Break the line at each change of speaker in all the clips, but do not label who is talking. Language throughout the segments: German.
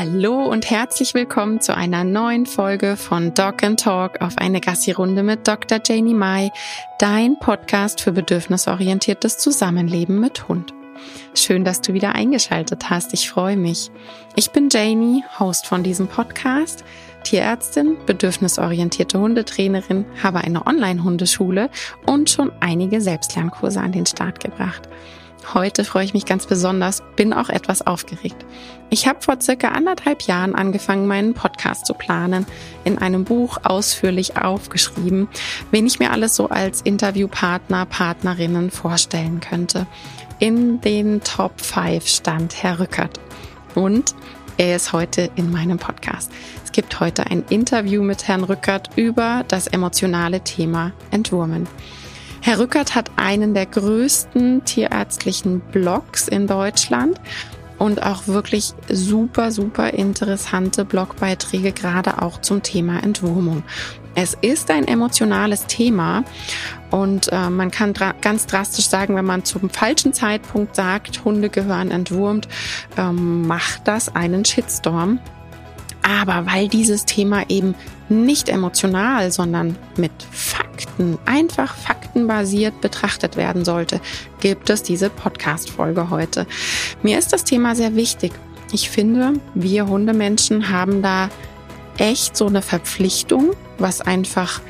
Hallo und herzlich willkommen zu einer neuen Folge von Dog and Talk auf eine Gassi-Runde mit Dr. Janie Mai, dein Podcast für bedürfnisorientiertes Zusammenleben mit Hund. Schön, dass du wieder eingeschaltet hast. Ich freue mich. Ich bin Janie, Host von diesem Podcast, Tierärztin, bedürfnisorientierte Hundetrainerin, habe eine Online-Hundeschule und schon einige Selbstlernkurse an den Start gebracht. Heute freue ich mich ganz besonders, bin auch etwas aufgeregt. Ich habe vor circa anderthalb Jahren angefangen, meinen Podcast zu planen, in einem Buch ausführlich aufgeschrieben, wen ich mir alles so als Interviewpartner, Partnerinnen vorstellen könnte. In den Top 5 stand Herr Rückert. Und er ist heute in meinem Podcast. Es gibt heute ein Interview mit Herrn Rückert über das emotionale Thema Entwurmen. Herr Rückert hat einen der größten tierärztlichen Blogs in Deutschland und auch wirklich super, super interessante Blogbeiträge, gerade auch zum Thema Entwurmung. Es ist ein emotionales Thema und äh, man kann dra ganz drastisch sagen, wenn man zum falschen Zeitpunkt sagt, Hunde gehören entwurmt, ähm, macht das einen Shitstorm. Aber weil dieses Thema eben nicht emotional, sondern mit Fakten, einfach faktenbasiert betrachtet werden sollte, gibt es diese Podcast-Folge heute. Mir ist das Thema sehr wichtig. Ich finde, wir Hundemenschen haben da echt so eine Verpflichtung, was einfach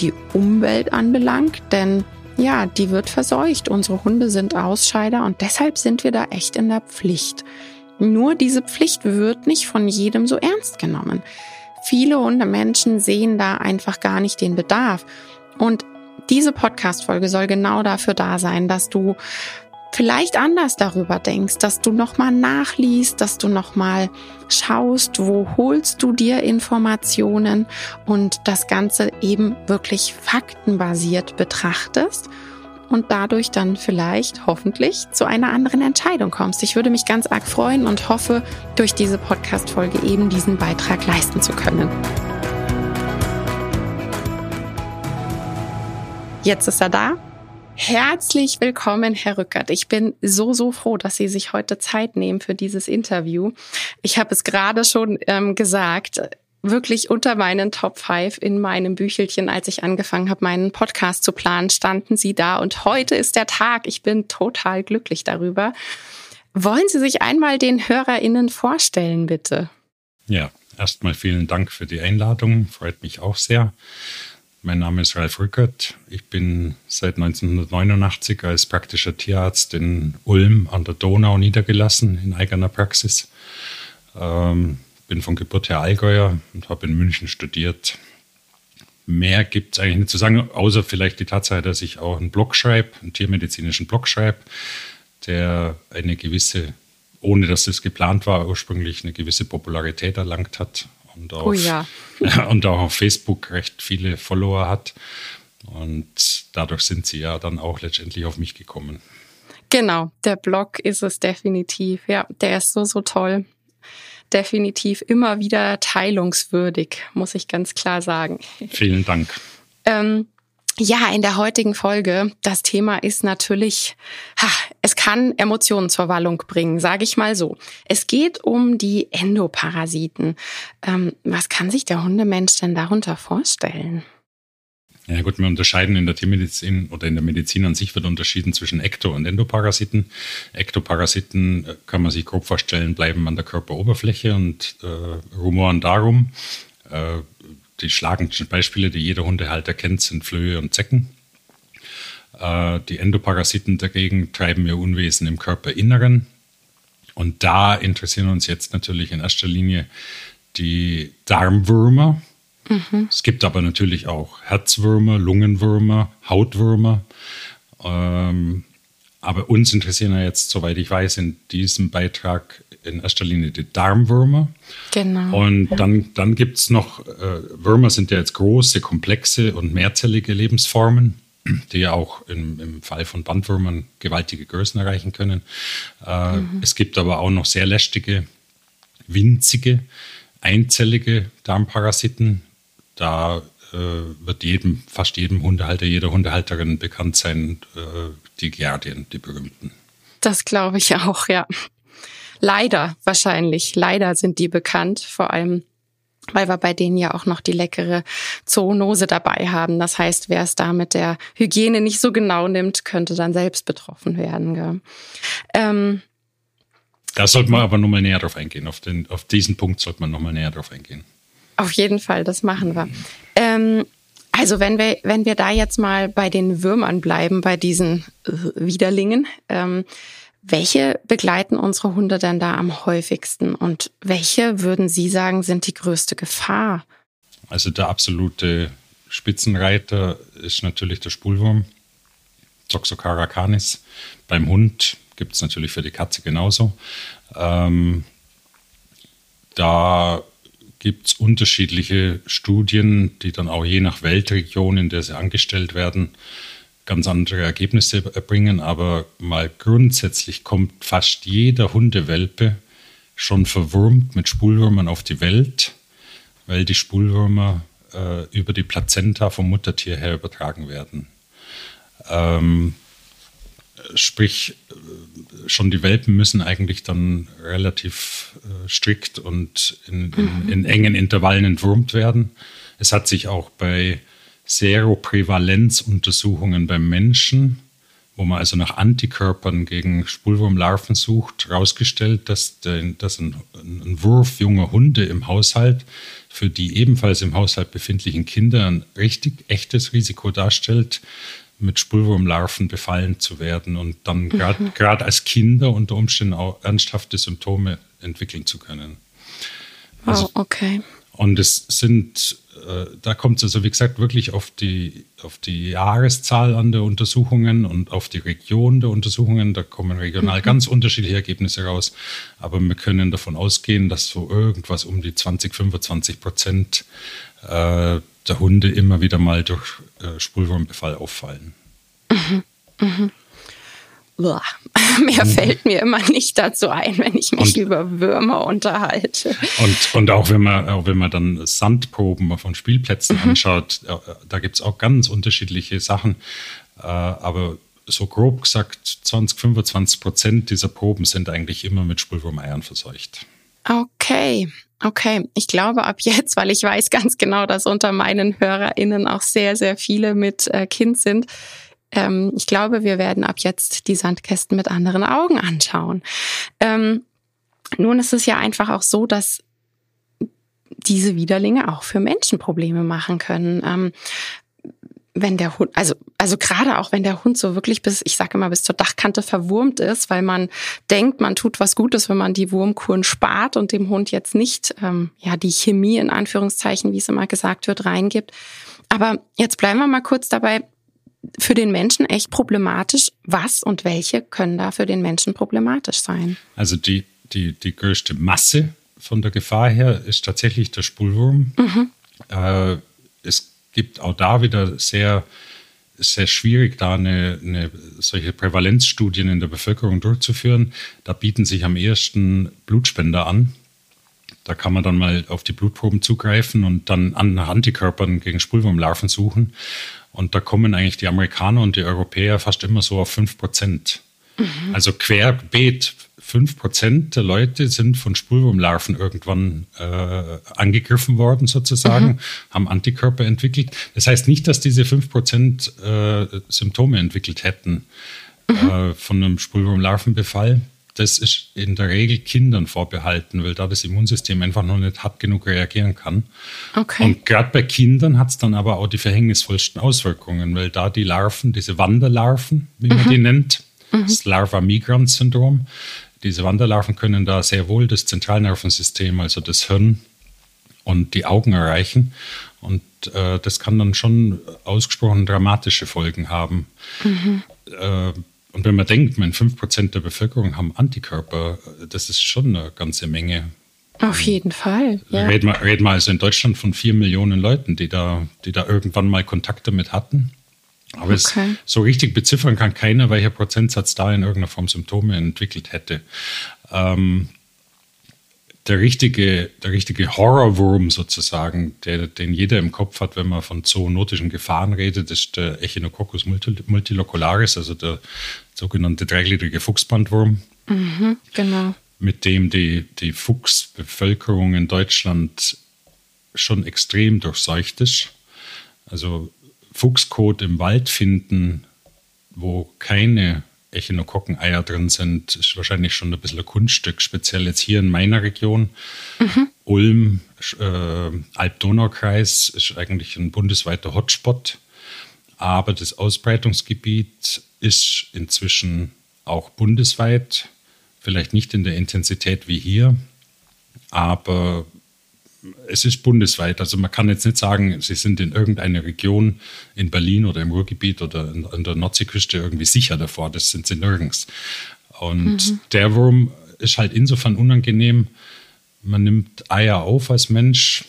die Umwelt anbelangt, denn ja, die wird verseucht. Unsere Hunde sind Ausscheider und deshalb sind wir da echt in der Pflicht. Nur diese Pflicht wird nicht von jedem so ernst genommen. Viele Hundemenschen sehen da einfach gar nicht den Bedarf. Und diese Podcast-Folge soll genau dafür da sein, dass du vielleicht anders darüber denkst, dass du nochmal nachliest, dass du nochmal schaust, wo holst du dir Informationen und das Ganze eben wirklich faktenbasiert betrachtest und dadurch dann vielleicht hoffentlich zu einer anderen Entscheidung kommst. Ich würde mich ganz arg freuen und hoffe, durch diese Podcast-Folge eben diesen Beitrag leisten zu können. Jetzt ist er da. Herzlich willkommen, Herr Rückert. Ich bin so, so froh, dass Sie sich heute Zeit nehmen für dieses Interview. Ich habe es gerade schon ähm, gesagt wirklich unter meinen Top 5 in meinem Büchelchen, als ich angefangen habe, meinen Podcast zu planen, standen sie da. Und heute ist der Tag. Ich bin total glücklich darüber. Wollen Sie sich einmal den HörerInnen vorstellen, bitte?
Ja, erstmal vielen Dank für die Einladung. Freut mich auch sehr. Mein Name ist Ralf Rückert. Ich bin seit 1989 als praktischer Tierarzt in Ulm an der Donau niedergelassen in eigener Praxis. Ähm, bin von Geburt her Allgäuer und habe in München studiert. Mehr gibt es eigentlich nicht zu sagen, außer vielleicht die Tatsache, dass ich auch einen Blog schreibe, einen tiermedizinischen Blog schreibe, der eine gewisse, ohne dass das geplant war, ursprünglich eine gewisse Popularität erlangt hat und auch, oh ja. und auch auf Facebook recht viele Follower hat. Und dadurch sind sie ja dann auch letztendlich auf mich gekommen.
Genau, der Blog ist es definitiv. Ja, der ist so, so toll definitiv immer wieder teilungswürdig, muss ich ganz klar sagen.
Vielen Dank.
Ähm, ja, in der heutigen Folge, das Thema ist natürlich, ha, es kann Emotionen zur Wallung bringen, sage ich mal so. Es geht um die Endoparasiten. Ähm, was kann sich der Hundemensch denn darunter vorstellen?
Ja gut, wir unterscheiden in der Tiermedizin oder in der Medizin an sich wird unterschieden zwischen Ekto- und Endoparasiten. Ektoparasiten äh, kann man sich grob vorstellen, bleiben an der Körperoberfläche und äh, rumoren darum. Äh, die schlagendsten Beispiele, die jeder Hundehalter kennt, sind Flöhe und Zecken. Äh, die Endoparasiten dagegen treiben ihr Unwesen im Körperinneren. Und da interessieren uns jetzt natürlich in erster Linie die Darmwürmer Mhm. Es gibt aber natürlich auch Herzwürmer, Lungenwürmer, Hautwürmer. Ähm, aber uns interessieren ja jetzt, soweit ich weiß, in diesem Beitrag in erster Linie die Darmwürmer. Genau. Und dann, dann gibt es noch, äh, Würmer sind ja jetzt große, komplexe und mehrzellige Lebensformen, die ja auch im, im Fall von Bandwürmern gewaltige Größen erreichen können. Äh, mhm. Es gibt aber auch noch sehr lästige, winzige, einzellige Darmparasiten, da äh, wird jedem, fast jedem Hundehalter, jeder Hundehalterin bekannt sein, äh, die Giardien, die berühmten.
Das glaube ich auch, ja. Leider wahrscheinlich. Leider sind die bekannt, vor allem weil wir bei denen ja auch noch die leckere Zoonose dabei haben. Das heißt, wer es da mit der Hygiene nicht so genau nimmt, könnte dann selbst betroffen werden. Ähm,
da sollte man aber nochmal näher drauf eingehen. Auf, den, auf diesen Punkt sollte man nochmal näher drauf eingehen.
Auf jeden Fall, das machen wir. Ähm, also wenn wir, wenn wir da jetzt mal bei den Würmern bleiben, bei diesen äh, Widerlingen, ähm, welche begleiten unsere Hunde denn da am häufigsten und welche würden Sie sagen sind die größte Gefahr?
Also der absolute Spitzenreiter ist natürlich der Spulwurm, Toxocara canis. Beim Hund gibt es natürlich für die Katze genauso. Ähm, da gibt es unterschiedliche Studien, die dann auch je nach Weltregion, in der sie angestellt werden, ganz andere Ergebnisse erbringen. Aber mal grundsätzlich kommt fast jeder Hundewelpe schon verwurmt mit Spulwürmern auf die Welt, weil die Spulwürmer äh, über die Plazenta vom Muttertier her übertragen werden. Ähm, sprich, schon die Welpen müssen eigentlich dann relativ äh, strikt und in, in, in, engen Intervallen entwurmt werden. Es hat sich auch bei Seroprävalenzuntersuchungen beim Menschen, wo man also nach Antikörpern gegen Spulwurmlarven sucht, herausgestellt, dass, dass ein, ein Wurf junger Hunde im Haushalt für die ebenfalls im Haushalt befindlichen Kinder ein richtig echtes Risiko darstellt, mit Spulwurmlarven befallen zu werden und dann gerade mhm. als Kinder unter Umständen auch ernsthafte Symptome entwickeln zu können.
Also, oh, okay.
Und es sind, äh, da kommt es also wie gesagt wirklich auf die, auf die Jahreszahl an der Untersuchungen und auf die Region der Untersuchungen. Da kommen regional mhm. ganz unterschiedliche Ergebnisse raus. Aber wir können davon ausgehen, dass so irgendwas um die 20, 25 Prozent äh, der Hunde immer wieder mal durch äh, Spulwurmbefall auffallen. Mhm.
Mhm. Mehr mhm. fällt mir immer nicht dazu ein, wenn ich mich und, über Würmer unterhalte.
Und, und auch wenn man, auch wenn man dann Sandproben von Spielplätzen mhm. anschaut, äh, da gibt es auch ganz unterschiedliche Sachen. Äh, aber so grob gesagt, 20, 25 Prozent dieser Proben sind eigentlich immer mit Spulwurmeiern verseucht.
Okay, okay. Ich glaube ab jetzt, weil ich weiß ganz genau, dass unter meinen HörerInnen auch sehr, sehr viele mit äh, Kind sind. Ähm, ich glaube, wir werden ab jetzt die Sandkästen mit anderen Augen anschauen. Ähm, nun ist es ja einfach auch so, dass diese Widerlinge auch für Menschen Probleme machen können. Ähm, wenn der Hund, also, also gerade auch wenn der Hund so wirklich bis, ich sage immer, bis zur Dachkante verwurmt ist, weil man denkt, man tut was Gutes, wenn man die Wurmkuren spart und dem Hund jetzt nicht ähm, ja die Chemie in Anführungszeichen, wie es immer gesagt wird, reingibt. Aber jetzt bleiben wir mal kurz dabei. Für den Menschen echt problematisch. Was und welche können da für den Menschen problematisch sein?
Also die, die, die größte Masse von der Gefahr her ist tatsächlich der Spulwurm. Mhm. Äh, es gibt auch da wieder sehr, sehr schwierig, da eine, eine solche Prävalenzstudien in der Bevölkerung durchzuführen. Da bieten sich am ehesten Blutspender an. Da kann man dann mal auf die Blutproben zugreifen und dann an Antikörpern gegen Spulwurmlarven suchen. Und da kommen eigentlich die Amerikaner und die Europäer fast immer so auf 5 Prozent. Mhm. Also querbeet 5% der Leute sind von Spulwurmlarven irgendwann äh, angegriffen worden, sozusagen, mhm. haben Antikörper entwickelt. Das heißt nicht, dass diese 5% äh, Symptome entwickelt hätten mhm. äh, von einem Spulwurmlarvenbefall. Das ist in der Regel Kindern vorbehalten, weil da das Immunsystem einfach noch nicht hart genug reagieren kann. Okay. Und gerade bei Kindern hat es dann aber auch die verhängnisvollsten Auswirkungen, weil da die Larven, diese Wanderlarven, wie man mhm. die nennt, mhm. das Larva-Migrant-Syndrom, diese Wanderlarven können da sehr wohl das Zentralnervensystem, also das Hirn und die Augen erreichen. Und äh, das kann dann schon ausgesprochen dramatische Folgen haben. Mhm. Äh, und wenn man denkt, mein 5% der Bevölkerung haben Antikörper, das ist schon eine ganze Menge.
Auf jeden Fall.
Ja. Reden, wir, reden wir also in Deutschland von vier Millionen Leuten, die da, die da irgendwann mal Kontakt damit hatten. Aber okay. es, so richtig beziffern kann keiner, welcher Prozentsatz da in irgendeiner Form Symptome entwickelt hätte. Ähm, der richtige, der richtige Horrorwurm sozusagen, der, den jeder im Kopf hat, wenn man von zoonotischen Gefahren redet, ist der Echinococcus multilocularis, also der sogenannte dreigliedrige Fuchsbandwurm.
Mhm, genau.
mit dem die, die Fuchsbevölkerung in Deutschland schon extrem durchseucht ist. Also Fuchskot im Wald finden, wo keine Echinokokken-Eier drin sind, ist wahrscheinlich schon ein bisschen ein Kunststück, speziell jetzt hier in meiner Region. Mhm. Ulm, äh, Alb-Donau-Kreis ist eigentlich ein bundesweiter Hotspot, aber das Ausbreitungsgebiet ist inzwischen auch bundesweit, vielleicht nicht in der Intensität wie hier, aber es ist bundesweit. Also man kann jetzt nicht sagen, sie sind in irgendeiner Region in Berlin oder im Ruhrgebiet oder an der Nordseeküste irgendwie sicher davor. Das sind sie nirgends. Und mhm. der Wurm ist halt insofern unangenehm. Man nimmt Eier auf als Mensch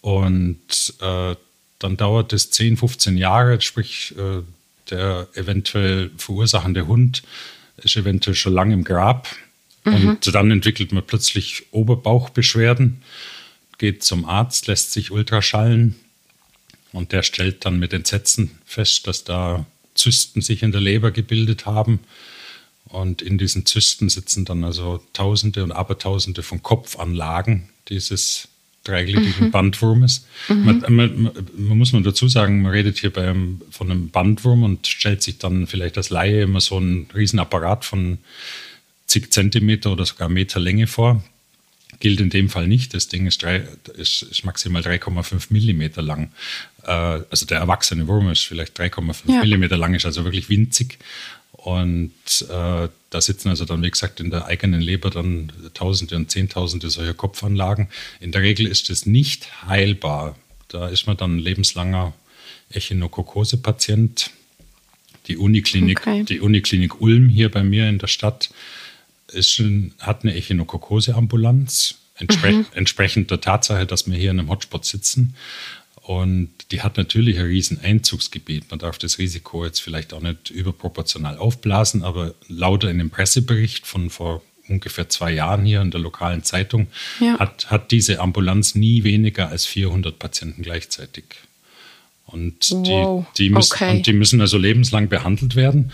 und äh, dann dauert es 10, 15 Jahre, sprich äh, der eventuell verursachende Hund ist eventuell schon lange im Grab. Mhm. Und dann entwickelt man plötzlich Oberbauchbeschwerden geht zum Arzt, lässt sich Ultraschallen und der stellt dann mit Entsetzen fest, dass da Zysten sich in der Leber gebildet haben. Und in diesen Zysten sitzen dann also Tausende und Abertausende von Kopfanlagen dieses dreigliedrigen mhm. Bandwurmes. Mhm. Man, man, man, muss man dazu sagen, man redet hier beim, von einem Bandwurm und stellt sich dann vielleicht als Laie immer so einen Riesenapparat von zig Zentimeter oder sogar Meter Länge vor gilt in dem Fall nicht. Das Ding ist, drei, ist, ist maximal 3,5 Millimeter lang. Äh, also der erwachsene Wurm ist vielleicht 3,5 ja. Millimeter lang, ist also wirklich winzig. Und äh, da sitzen also dann, wie gesagt, in der eigenen Leber dann Tausende und Zehntausende solcher Kopfanlagen. In der Regel ist es nicht heilbar. Da ist man dann ein lebenslanger Echinokokose-Patient. Die Uniklinik, okay. die Uniklinik Ulm hier bei mir in der Stadt schon, hat eine Echinokokose-Ambulanz, entspre mhm. entsprechend der Tatsache, dass wir hier in einem Hotspot sitzen. Und die hat natürlich ein riesen Einzugsgebiet. Man darf das Risiko jetzt vielleicht auch nicht überproportional aufblasen, aber laut einem Pressebericht von vor ungefähr zwei Jahren hier in der lokalen Zeitung ja. hat, hat diese Ambulanz nie weniger als 400 Patienten gleichzeitig. Und, wow. die, die müssen, okay. und die müssen also lebenslang behandelt werden.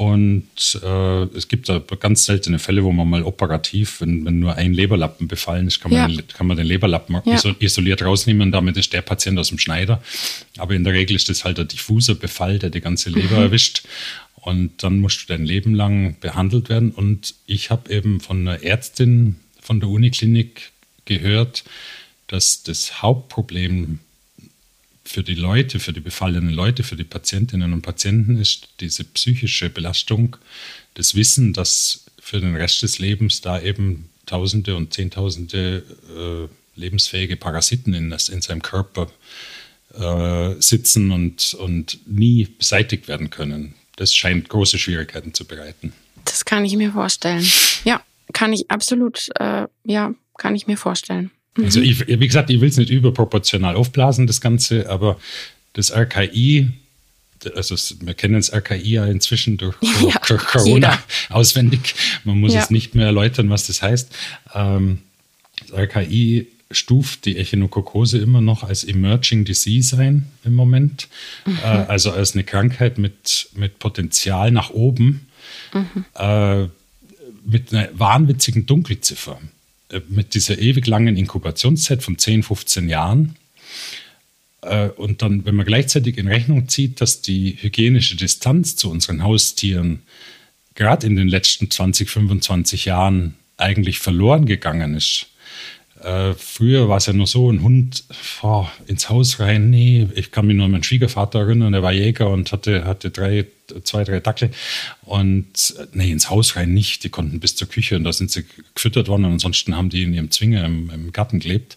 Und äh, es gibt da ganz seltene Fälle, wo man mal operativ, wenn, wenn nur ein Leberlappen befallen ist, kann man, ja. den, kann man den Leberlappen ja. isoliert rausnehmen und damit ist der Patient aus dem Schneider. Aber in der Regel ist das halt ein diffuser Befall, der die ganze Leber mhm. erwischt. Und dann musst du dein Leben lang behandelt werden. Und ich habe eben von einer Ärztin von der Uniklinik gehört, dass das Hauptproblem für die Leute, für die befallenen Leute, für die Patientinnen und Patienten ist diese psychische Belastung, das Wissen, dass für den Rest des Lebens da eben Tausende und Zehntausende äh, lebensfähige Parasiten in, in seinem Körper äh, sitzen und, und nie beseitigt werden können. Das scheint große Schwierigkeiten zu bereiten.
Das kann ich mir vorstellen. Ja, kann ich absolut, äh, ja, kann ich mir vorstellen.
Also ich, wie gesagt, ich will es nicht überproportional aufblasen, das Ganze, aber das RKI, also wir kennen das RKI ja inzwischen durch, ja, durch Corona jeder. auswendig. Man muss ja. es nicht mehr erläutern, was das heißt. Ähm, das RKI stuft die Echinokokose immer noch als Emerging Disease ein im Moment. Mhm. Äh, also als eine Krankheit mit, mit Potenzial nach oben, mhm. äh, mit einer wahnwitzigen Dunkelziffer. Äh, mit dieser ewig langen Inkubationszeit von 10, 15 Jahren. Äh, und dann, wenn man gleichzeitig in Rechnung zieht, dass die hygienische Distanz zu unseren Haustieren gerade in den letzten 20, 25 Jahren eigentlich verloren gegangen ist. Äh, früher war es ja nur so, ein Hund oh, ins Haus rein. Nee, ich kann mich nur an meinen Schwiegervater erinnern, der war Jäger und hatte, hatte drei zwei, drei Dackel. Und nee, ins Haus rein nicht. Die konnten bis zur Küche und da sind sie gefüttert worden. Und ansonsten haben die in ihrem Zwinger im, im Garten gelebt.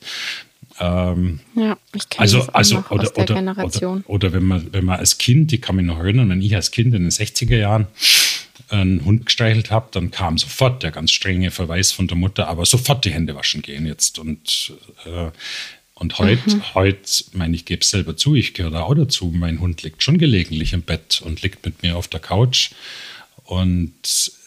Ähm, ja, ich kenne
also, das also, oder, aus der oder, Generation. Oder, oder, wenn, man, wenn man als Kind, ich kann mich noch erinnern, wenn ich als Kind in den 60er Jahren einen Hund gestreichelt habe, dann kam sofort der ganz strenge Verweis von der Mutter, aber sofort die Hände waschen gehen jetzt. Und äh, und heute, mhm. heut, meine ich, gebe es selber zu, ich gehöre da auch dazu. Mein Hund liegt schon gelegentlich im Bett und liegt mit mir auf der Couch. Und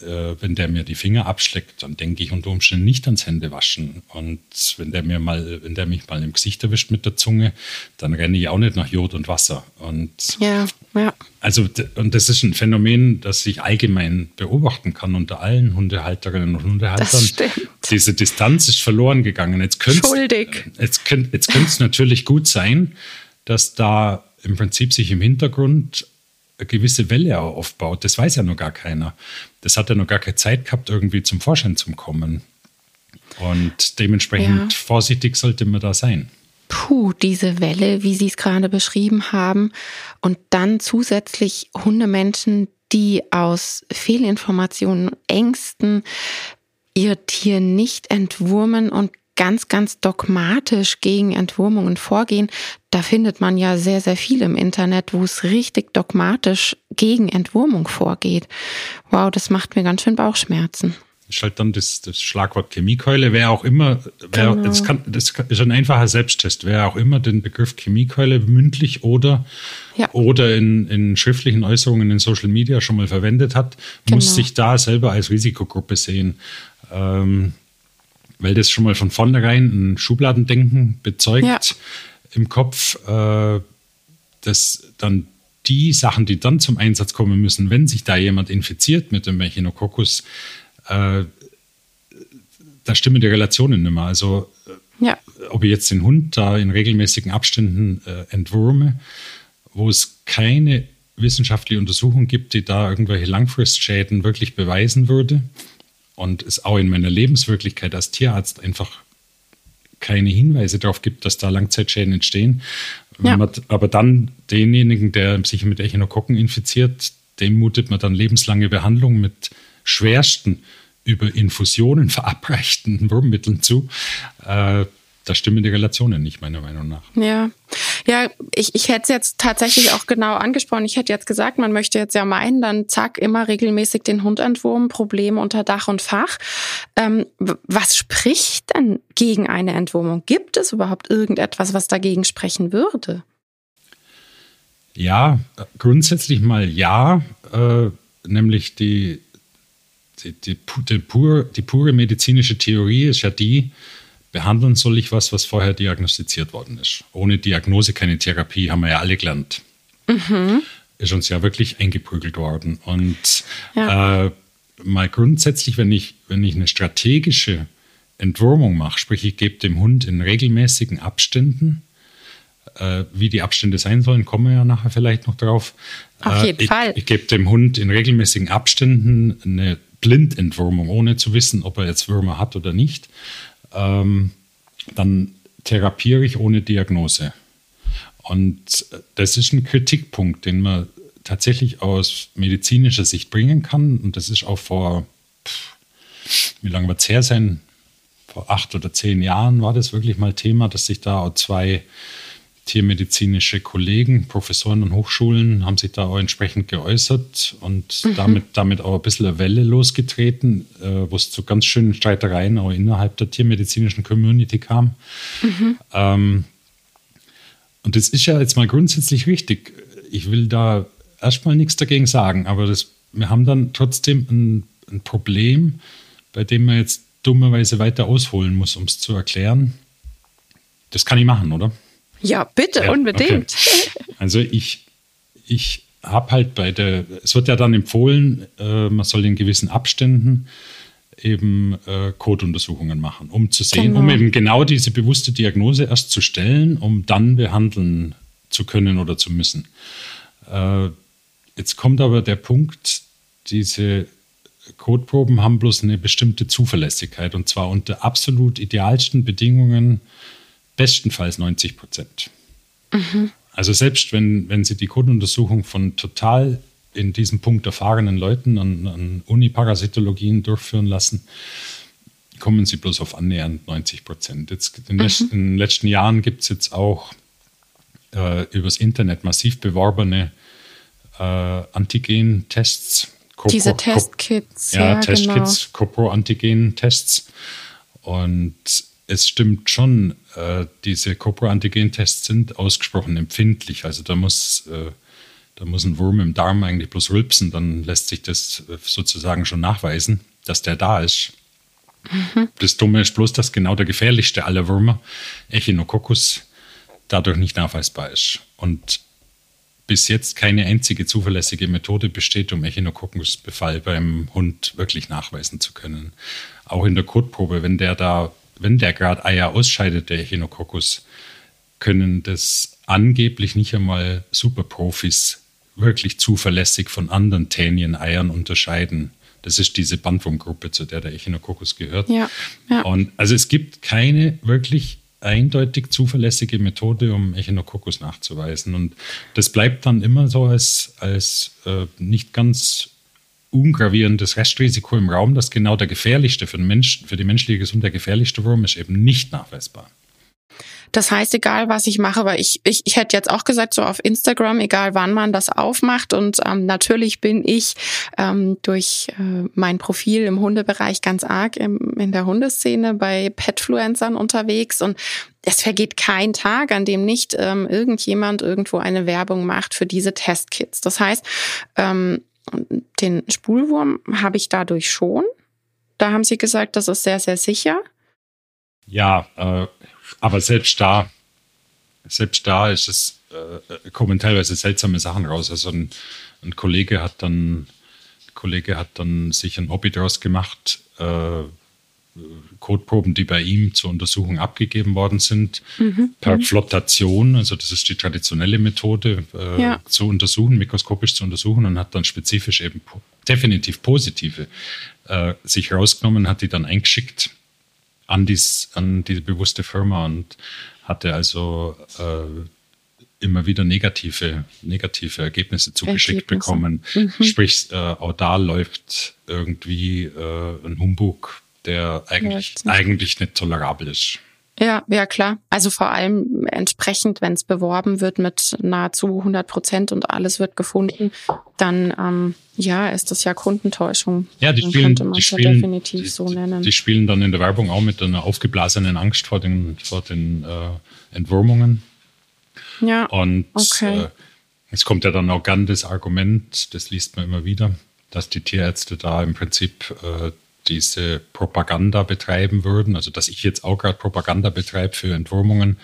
äh, wenn der mir die Finger abschleckt, dann denke ich unter Umständen nicht ans Händewaschen. Und wenn der mir mal, wenn der mich mal im Gesicht erwischt mit der Zunge, dann renne ich auch nicht nach Jod und Wasser. Und
ja, ja.
Also, und das ist ein Phänomen, das ich allgemein beobachten kann unter allen Hundehalterinnen und Hundehaltern.
Das stimmt.
Diese Distanz ist verloren gegangen. Jetzt
Schuldig.
Jetzt könnte jetzt es natürlich gut sein, dass da im Prinzip sich im Hintergrund eine gewisse Welle aufbaut. Das weiß ja noch gar keiner. Das hat ja noch gar keine Zeit gehabt, irgendwie zum Vorschein zu kommen. Und dementsprechend ja. vorsichtig sollte man da sein.
Puh, diese Welle, wie Sie es gerade beschrieben haben. Und dann zusätzlich Hundemenschen, die aus Fehlinformationen, Ängsten ihr Tier nicht entwurmen und ganz, ganz dogmatisch gegen Entwurmungen vorgehen, da findet man ja sehr, sehr viel im Internet, wo es richtig dogmatisch gegen Entwurmung vorgeht. Wow, das macht mir ganz schön Bauchschmerzen.
Das ist halt dann das, das Schlagwort Chemiekeule. Wer auch immer, wer, genau. das, kann, das ist ein einfacher Selbsttest. Wer auch immer den Begriff Chemiekeule mündlich oder, ja. oder in, in schriftlichen Äußerungen in Social Media schon mal verwendet hat, genau. muss sich da selber als Risikogruppe sehen. Ähm, weil das schon mal von vornherein ein Schubladendenken bezeugt ja. im Kopf, äh, dass dann die Sachen, die dann zum Einsatz kommen müssen, wenn sich da jemand infiziert mit dem Echinococcus, äh, da stimmen die Relationen nicht mehr. Also ja. ob ich jetzt den Hund da in regelmäßigen Abständen äh, entwurme, wo es keine wissenschaftliche Untersuchung gibt, die da irgendwelche Langfristschäden wirklich beweisen würde, und es auch in meiner Lebenswirklichkeit als Tierarzt einfach keine Hinweise darauf gibt, dass da Langzeitschäden entstehen. Ja. Man, aber dann denjenigen, der sich mit Echinokokken infiziert, dem mutet man dann lebenslange Behandlung mit schwersten über Infusionen verabreichten Wurmmitteln zu. Äh, da stimmen die Relationen nicht, meiner Meinung nach.
Ja, ja, ich, ich hätte es jetzt tatsächlich auch genau angesprochen. Ich hätte jetzt gesagt, man möchte jetzt ja meinen, dann zack, immer regelmäßig den Hund entwurmen, Problem unter Dach und Fach. Ähm, was spricht denn gegen eine Entwurmung? Gibt es überhaupt irgendetwas, was dagegen sprechen würde?
Ja, grundsätzlich mal ja, äh, nämlich die, die, die, die, pur, die pure medizinische Theorie ist ja die, behandeln soll ich was, was vorher diagnostiziert worden ist. Ohne Diagnose keine Therapie, haben wir ja alle gelernt. Mhm. Ist uns ja wirklich eingeprügelt worden. Und ja. äh, mal grundsätzlich, wenn ich, wenn ich eine strategische Entwurmung mache, sprich ich gebe dem Hund in regelmäßigen Abständen, äh, wie die Abstände sein sollen, kommen wir ja nachher vielleicht noch drauf.
Auf jeden
äh, ich,
Fall.
Ich gebe dem Hund in regelmäßigen Abständen eine Blindentwurmung, ohne zu wissen, ob er jetzt Würmer hat oder nicht ähm, dann therapiere ich ohne Diagnose. Und das ist ein Kritikpunkt, den man tatsächlich aus medizinischer Sicht bringen kann. Und das ist auch vor, wie lange wird es her sein? Vor acht oder zehn Jahren war das wirklich mal Thema, dass sich da auch zwei tiermedizinische Kollegen, Professoren an Hochschulen haben sich da auch entsprechend geäußert und mhm. damit, damit auch ein bisschen eine Welle losgetreten, äh, wo es zu ganz schönen Streitereien auch innerhalb der tiermedizinischen Community kam. Mhm. Ähm, und das ist ja jetzt mal grundsätzlich richtig. Ich will da erstmal nichts dagegen sagen, aber das, wir haben dann trotzdem ein, ein Problem, bei dem man jetzt dummerweise weiter ausholen muss, um es zu erklären. Das kann ich machen, oder?
Ja, bitte, ja, unbedingt.
Okay. Also ich, ich habe halt bei der, es wird ja dann empfohlen, äh, man soll in gewissen Abständen eben äh, Codeuntersuchungen machen, um zu sehen, genau. um eben genau diese bewusste Diagnose erst zu stellen, um dann behandeln zu können oder zu müssen. Äh, jetzt kommt aber der Punkt, diese Codeproben haben bloß eine bestimmte Zuverlässigkeit und zwar unter absolut idealsten Bedingungen bestenfalls 90 Prozent. Mhm. Also selbst wenn, wenn Sie die Codeuntersuchung von total in diesem Punkt erfahrenen Leuten an, an Uniparasitologien durchführen lassen, kommen Sie bloß auf annähernd 90 Prozent. Jetzt in, mhm. in, den letzten Jahren gibt es jetzt auch äh, übers Internet massiv beworbene äh, Antigen-Tests.
Diese Testkits.
Ja, ja Testkits, genau. Copro-Antigen-Tests. Und es stimmt schon, äh, diese Copro-Antigen-Tests sind ausgesprochen empfindlich. Also da muss äh, Da muss ein Wurm im Darm eigentlich bloß rülpsen, dann lässt sich das sozusagen schon nachweisen, dass der da ist. Mhm. Das Dumme ist bloß, dass genau der gefährlichste aller Würmer, Echinococcus, dadurch nicht nachweisbar ist. Und bis jetzt keine einzige zuverlässige Methode besteht, um Echinocockusbefall beim Hund wirklich nachweisen zu können. Auch in der Kotprobe, wenn der da, wenn der gerade Eier ausscheidet, der Echinococcus, können das angeblich nicht einmal Superprofis wirklich zuverlässig von anderen Tänien-Eiern unterscheiden. Das ist diese Bandwurmgruppe, zu der der Echinococcus gehört. Ja, ja. Und also es gibt keine wirklich eindeutig zuverlässige Methode, um Echinococcus nachzuweisen. Und das bleibt dann immer so als, als äh, nicht ganz ungravierendes Restrisiko im Raum, dass genau der gefährlichste für, den Mensch, für die menschliche Gesundheit der gefährlichste Wurm ist eben nicht nachweisbar.
Das heißt, egal was ich mache, weil ich, ich, ich hätte jetzt auch gesagt, so auf Instagram, egal wann man das aufmacht. Und ähm, natürlich bin ich ähm, durch äh, mein Profil im Hundebereich ganz arg im, in der Hundeszene bei Petfluencern unterwegs. Und es vergeht kein Tag, an dem nicht ähm, irgendjemand irgendwo eine Werbung macht für diese Testkits. Das heißt, ähm, den Spulwurm habe ich dadurch schon. Da haben Sie gesagt, das ist sehr, sehr sicher.
Ja, äh, aber selbst da, selbst da ist es, äh, kommen teilweise seltsame Sachen raus. Also ein, ein Kollege hat dann, Kollege hat dann sich ein Hobby daraus gemacht, äh, Kotproben, die bei ihm zur Untersuchung abgegeben worden sind, mhm. per mhm. Flottation, also das ist die traditionelle Methode, äh, ja. zu untersuchen, mikroskopisch zu untersuchen und hat dann spezifisch eben definitiv positive äh, sich rausgenommen, hat die dann eingeschickt an, dies, an diese bewusste Firma und hatte also äh, immer wieder negative, negative Ergebnisse zugeschickt Ergebnisse. bekommen. Mhm. Sprich, äh, auch da läuft irgendwie äh, ein Humbug, der eigentlich, ja, eigentlich nicht tolerabel ist.
Ja, ja klar. Also vor allem entsprechend, wenn es beworben wird mit nahezu 100 Prozent und alles wird gefunden, dann ähm, ja, ist das ja Kundentäuschung.
Ja, die spielen, die spielen, definitiv die, so nennen. Die spielen dann in der Werbung auch mit einer aufgeblasenen Angst vor den, vor den äh, Entwurmungen. Ja. Und okay. äh, es kommt ja dann auch gern das Argument, das liest man immer wieder, dass die Tierärzte da im Prinzip äh, diese Propaganda betreiben würden. Also dass ich jetzt auch gerade Propaganda betreibe für Entwurmungen,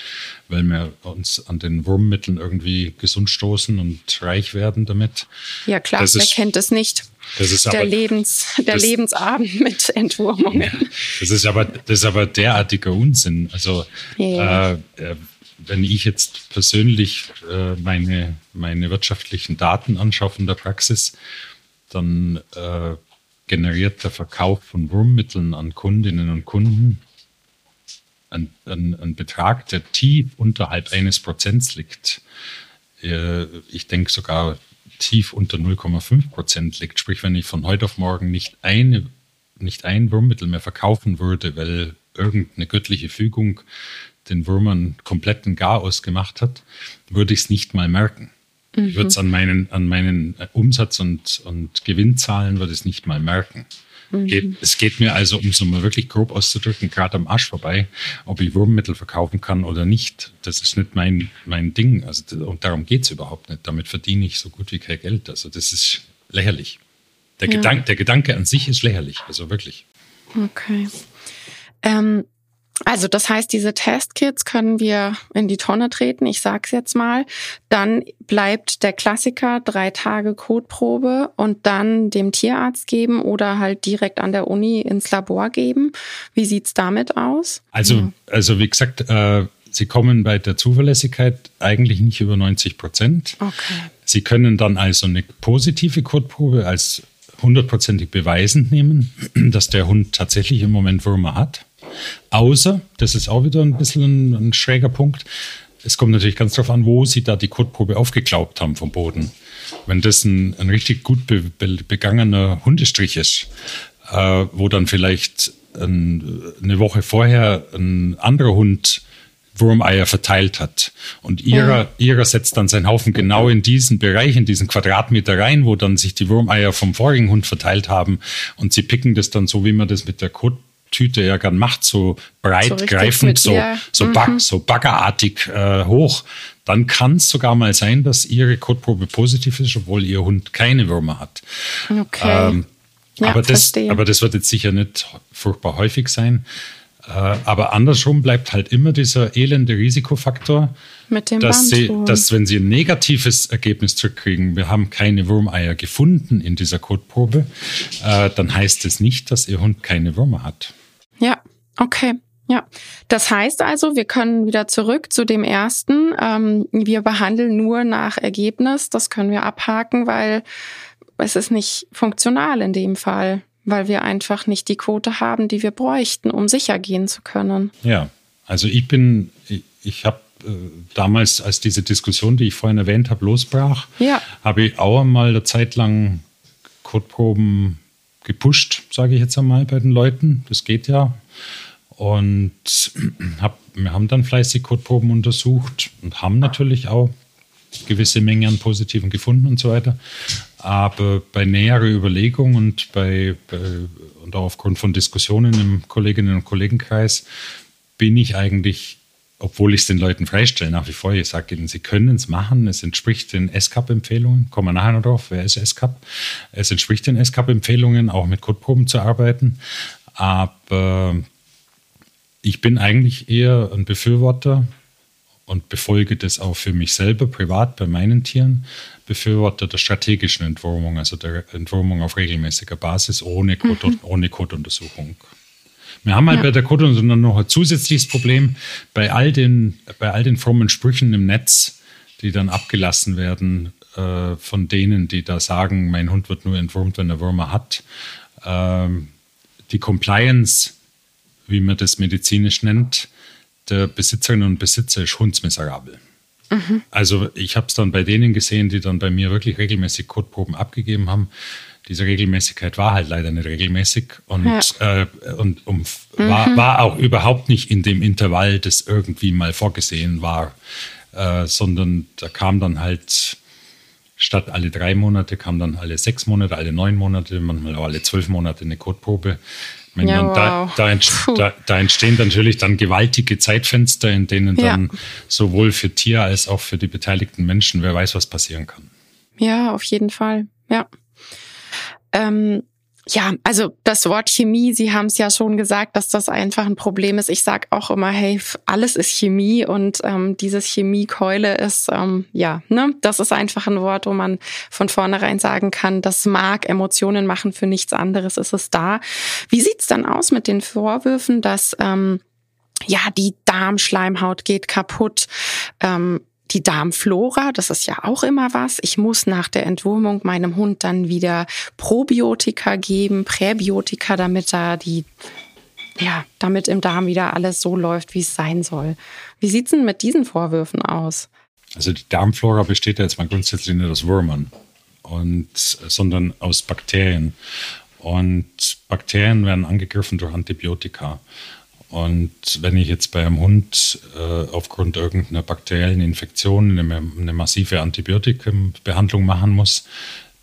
weil wir uns an den Wurmmitteln irgendwie gesund stoßen und reich werden damit.
Ja klar, das wer ist, kennt es nicht. Das ist der, aber, Lebens, der das, Lebensabend mit Entwurmungen. Ja,
das ist aber das ist aber derartiger Unsinn. Also ja. äh, äh wenn ich jetzt persönlich äh, meine, meine wirtschaftlichen Daten anschaue von der Praxis, dann äh, generiert der Verkauf von Wurmmitteln an Kundinnen und Kunden ein, ein, ein Betrag, der tief unterhalb eines Prozents liegt. Äh, ich denke sogar tief unter 0,5 Prozent liegt. Sprich, wenn ich von heute auf morgen nicht, eine, nicht ein Wurmmittel mehr verkaufen würde, weil irgendeine göttliche Fügung den Würmern kompletten Garaus gemacht hat, würde ich es nicht mal merken. Mhm. Ich würde es an meinen, an meinen äh, Umsatz- und, und Gewinnzahlen würde es nicht mal merken. Mhm. Geht, es geht mir also, um es mal wirklich grob auszudrücken, gerade am Arsch vorbei, ob ich Wurmmittel verkaufen kann oder nicht. Das ist nicht mein, mein Ding. Also, und darum geht es überhaupt nicht. Damit verdiene ich so gut wie kein Geld. Also das ist lächerlich. Der, ja. Gedanke, der Gedanke an sich ist lächerlich. Also wirklich.
Okay. Ähm, also das heißt, diese Testkits können wir in die Tonne treten, ich sag's jetzt mal. Dann bleibt der Klassiker drei Tage Kotprobe und dann dem Tierarzt geben oder halt direkt an der Uni ins Labor geben. Wie sieht's damit aus?
Also, ja. also wie gesagt, äh, Sie kommen bei der Zuverlässigkeit eigentlich nicht über 90 Prozent. Okay. Sie können dann also eine positive Kotprobe als hundertprozentig beweisend nehmen, dass der Hund tatsächlich im Moment Würmer hat. Außer, das ist auch wieder ein bisschen ein, ein schräger Punkt, es kommt natürlich ganz darauf an, wo Sie da die Kotprobe aufgeglaubt haben vom Boden. Wenn das ein, ein richtig gut be, be, begangener Hundestrich ist, äh, wo dann vielleicht ein, eine Woche vorher ein anderer Hund Wurmeier verteilt hat. Und ihrer, ja. ihrer setzt dann seinen Haufen genau in diesen Bereich, in diesen Quadratmeter rein, wo dann sich die Wurmeier vom vorigen Hund verteilt haben. Und sie picken das dann so, wie man das mit der Kot Tüte ja gern macht, so breit so greifend, so, so, mhm. So baggerartig äh, hoch, dann kann es sogar mal sein, dass ihre Kotprobe positiv ist, obwohl ihr Hund keine Würmer hat.
Okay. Ähm,
ja, aber, das, aber das wird jetzt sicher nicht furchtbar häufig sein. Äh, aber andersrum bleibt halt immer dieser elende Risikofaktor,
Mit dem
dass, sie, dass wenn sie ein negatives Ergebnis zurückkriegen, wir haben keine Wurmeier gefunden in dieser Kotprobe, äh, dann heißt es nicht, dass ihr Hund keine Würmer hat.
Ja, okay. Ja, das heißt also, wir können wieder zurück zu dem ersten. Ähm, wir behandeln nur nach Ergebnis. Das können wir abhaken, weil es ist nicht funktional in dem Fall weil wir einfach nicht die Quote haben, die wir bräuchten, um sicher gehen zu können.
Ja, also ich bin, ich, ich habe äh, damals, als diese Diskussion, die ich vorhin erwähnt habe, losbrach,
ja.
habe ich auch einmal eine Zeit lang Codeproben gepusht, sage ich jetzt einmal bei den Leuten. Das geht ja. Und hab, wir haben dann fleißig Codeproben untersucht und haben natürlich auch gewisse Mengen an Positiven gefunden und so weiter. Aber bei näherer Überlegung und, bei, bei, und auch aufgrund von Diskussionen im Kolleginnen- und Kollegenkreis bin ich eigentlich, obwohl ich es den Leuten freistelle, nach wie vor, ich sage ihnen, sie können es machen, es entspricht den SCAP-Empfehlungen, kommen wir nachher noch drauf, wer ist SCAP? Es entspricht den SCAP-Empfehlungen, auch mit Codeproben zu arbeiten. Aber ich bin eigentlich eher ein Befürworter und befolge das auch für mich selber privat bei meinen Tieren, Befürworter der strategischen Entwurmung, also der Entwurmung auf regelmäßiger Basis ohne, Code, mhm. ohne. Wir haben halt ja. bei der Codeuntersuchung noch ein zusätzliches Problem bei all den, bei all den frommen Sprüchen im Netz, die dann abgelassen werden äh, von denen, die da sagen, mein Hund wird nur entwurmt, wenn er Würmer hat. Ähm, die Compliance, wie man das medizinisch nennt, der Besitzerinnen und Besitzer ist hundsmiserabel. Mhm. Also ich habe es dann bei denen gesehen, die dann bei mir wirklich regelmäßig Kotproben abgegeben haben. Diese Regelmäßigkeit war halt leider nicht regelmäßig und, ja. äh, und um, mhm. war, war auch überhaupt nicht in dem Intervall, das irgendwie mal vorgesehen war, äh, sondern da kam dann halt statt alle drei Monate kam dann alle sechs Monate, alle neun Monate, manchmal auch alle zwölf Monate eine Kotprobe. Meine, ja, wow. da, da, entst da, da, entstehen natürlich dann gewaltige Zeitfenster, in denen ja. dann sowohl für Tier als auch für die beteiligten Menschen, wer weiß, was passieren kann.
Ja, auf jeden Fall. Ja. Ähm, ja, also das Wort Chemie, Sie haben es ja schon gesagt, dass das einfach ein Problem ist. Ich sage auch immer, hey, alles ist Chemie und ähm, dieses Chemiekeule ist, ähm, ja, ne, das ist einfach ein Wort, wo man von vornherein sagen kann, das mag Emotionen machen, für nichts anderes ist es da. Wie sieht's dann aus mit den Vorwürfen, dass ähm, ja, die Darmschleimhaut geht kaputt. Ähm, die Darmflora, das ist ja auch immer was. Ich muss nach der Entwurmung meinem Hund dann wieder Probiotika geben, Präbiotika, damit da die, ja, damit im Darm wieder alles so läuft, wie es sein soll. Wie sieht's denn mit diesen Vorwürfen aus?
Also die Darmflora besteht ja jetzt mal grundsätzlich nicht aus Würmern, und, sondern aus Bakterien. Und Bakterien werden angegriffen durch Antibiotika. Und wenn ich jetzt bei einem Hund äh, aufgrund irgendeiner bakteriellen Infektion eine, eine massive Antibiotikumbehandlung machen muss,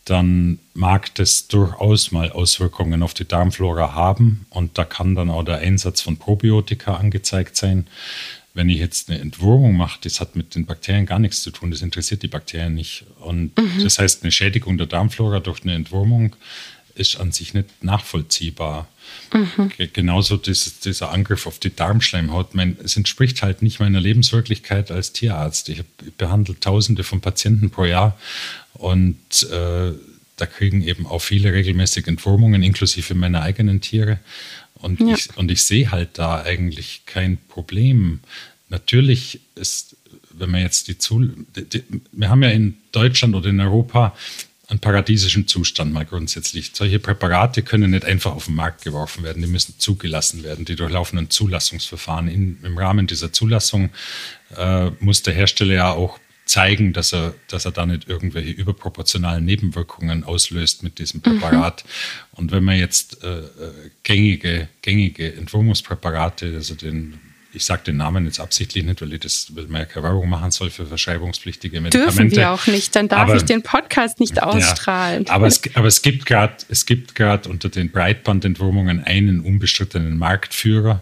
dann mag das durchaus mal Auswirkungen auf die Darmflora haben und da kann dann auch der Einsatz von Probiotika angezeigt sein. Wenn ich jetzt eine Entwurmung mache, das hat mit den Bakterien gar nichts zu tun, das interessiert die Bakterien nicht. Und mhm. das heißt, eine Schädigung der Darmflora durch eine Entwurmung ist an sich nicht nachvollziehbar. Mhm. Genauso dieses, dieser Angriff auf die Darmschleimhaut. Mein, es entspricht halt nicht meiner Lebenswirklichkeit als Tierarzt. Ich, ich behandle Tausende von Patienten pro Jahr und äh, da kriegen eben auch viele regelmäßig Entwurmungen, inklusive meiner eigenen Tiere. Und, ja. ich, und ich sehe halt da eigentlich kein Problem. Natürlich ist, wenn man jetzt die Zul wir haben ja in Deutschland oder in Europa einen paradiesischen Zustand mal grundsätzlich. Solche Präparate können nicht einfach auf den Markt geworfen werden, die müssen zugelassen werden. Die durchlaufen ein Zulassungsverfahren. In, Im Rahmen dieser Zulassung äh, muss der Hersteller ja auch zeigen, dass er, dass er da nicht irgendwelche überproportionalen Nebenwirkungen auslöst mit diesem Präparat. Mhm. Und wenn man jetzt äh, äh gängige, gängige Entwurmungspräparate, also den ich sage den Namen jetzt absichtlich nicht, weil ich das weil man ja keine Werbung machen soll für verschreibungspflichtige Medikamente.
Dürfen wir auch nicht, dann darf aber, ich den Podcast nicht ausstrahlen.
Ja, aber, es, aber es gibt gerade es gibt gerade unter den Breitbandentwurmungen einen unbestrittenen Marktführer.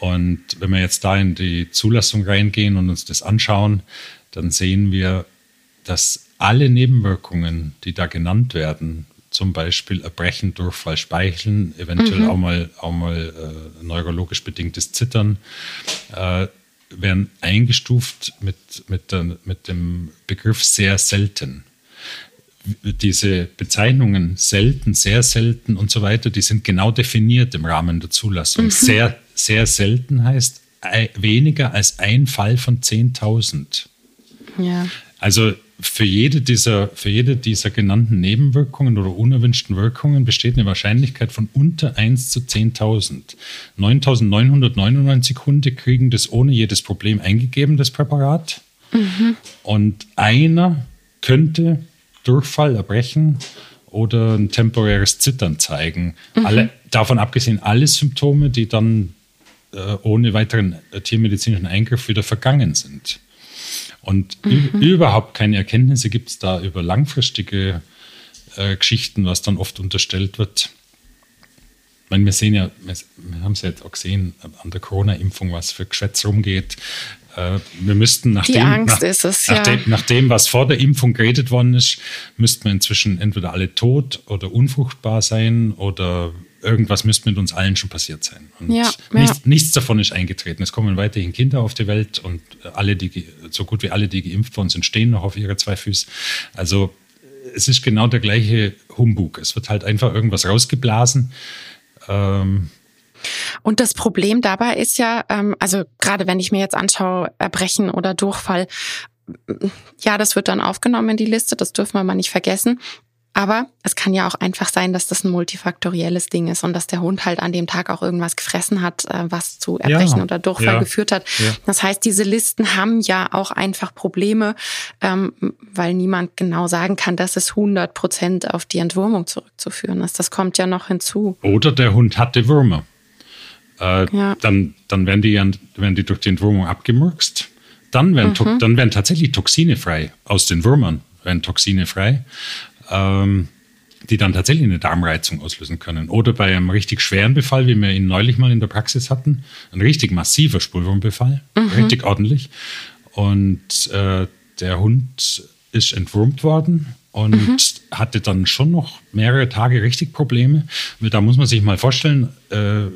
Und wenn wir jetzt da in die Zulassung reingehen und uns das anschauen, dann sehen wir, dass alle Nebenwirkungen, die da genannt werden, zum Beispiel Erbrechen, Durchfall, Speicheln, eventuell mhm. auch mal, auch mal äh, neurologisch bedingtes Zittern, äh, werden eingestuft mit, mit, der, mit dem Begriff sehr selten. Diese Bezeichnungen selten, sehr selten und so weiter, die sind genau definiert im Rahmen der Zulassung. Mhm. Sehr, sehr selten heißt weniger als ein Fall von 10.000. Ja. Also für jede, dieser, für jede dieser genannten Nebenwirkungen oder unerwünschten Wirkungen besteht eine Wahrscheinlichkeit von unter 1 zu 10.000. 9.999 Hunde kriegen das ohne jedes Problem eingegeben, das Präparat. Mhm. Und einer könnte Durchfall, Erbrechen oder ein temporäres Zittern zeigen. Mhm. Alle, davon abgesehen alle Symptome, die dann äh, ohne weiteren äh, tiermedizinischen Eingriff wieder vergangen sind. Und mhm. überhaupt keine Erkenntnisse gibt es da über langfristige äh, Geschichten, was dann oft unterstellt wird. Ich meine, wir sehen ja, wir, wir haben es ja jetzt auch gesehen an der Corona-Impfung, was für Geschwätz rumgeht. Äh, wir müssten nach, dem, nach, es, nach, dem, nach, dem, was vor der Impfung geredet worden ist, müssten wir inzwischen entweder alle tot oder unfruchtbar sein oder irgendwas müsste mit uns allen schon passiert sein. Und ja, nichts, ja. nichts, davon ist eingetreten. Es kommen weiterhin Kinder auf die Welt und alle, die, so gut wie alle, die geimpft worden sind, stehen noch auf ihre zwei Füße. Also es ist genau der gleiche Humbug. Es wird halt einfach irgendwas rausgeblasen. Ähm,
und das Problem dabei ist ja, ähm, also gerade wenn ich mir jetzt anschaue, Erbrechen oder Durchfall, ja, das wird dann aufgenommen in die Liste, das dürfen wir mal nicht vergessen. Aber es kann ja auch einfach sein, dass das ein multifaktorielles Ding ist und dass der Hund halt an dem Tag auch irgendwas gefressen hat, äh, was zu Erbrechen ja, oder Durchfall ja, geführt hat. Ja. Das heißt, diese Listen haben ja auch einfach Probleme, ähm, weil niemand genau sagen kann, dass es 100 Prozent auf die Entwurmung zurückzuführen ist. Das kommt ja noch hinzu.
Oder der Hund hatte Würmer. Äh, dann, dann werden die, werden die durch die Entwurmung abgemurkst. Dann werden, mhm. dann werden tatsächlich Toxine frei aus den Würmern, werden Toxine frei ähm, die dann tatsächlich eine Darmreizung auslösen können. Oder bei einem richtig schweren Befall, wie wir ihn neulich mal in der Praxis hatten, ein richtig massiver Spulwurmbefall, mhm. richtig ordentlich. Und äh, der Hund ist entwurmt worden und mhm. hatte dann schon noch mehrere Tage richtig Probleme. Da muss man sich mal vorstellen, äh,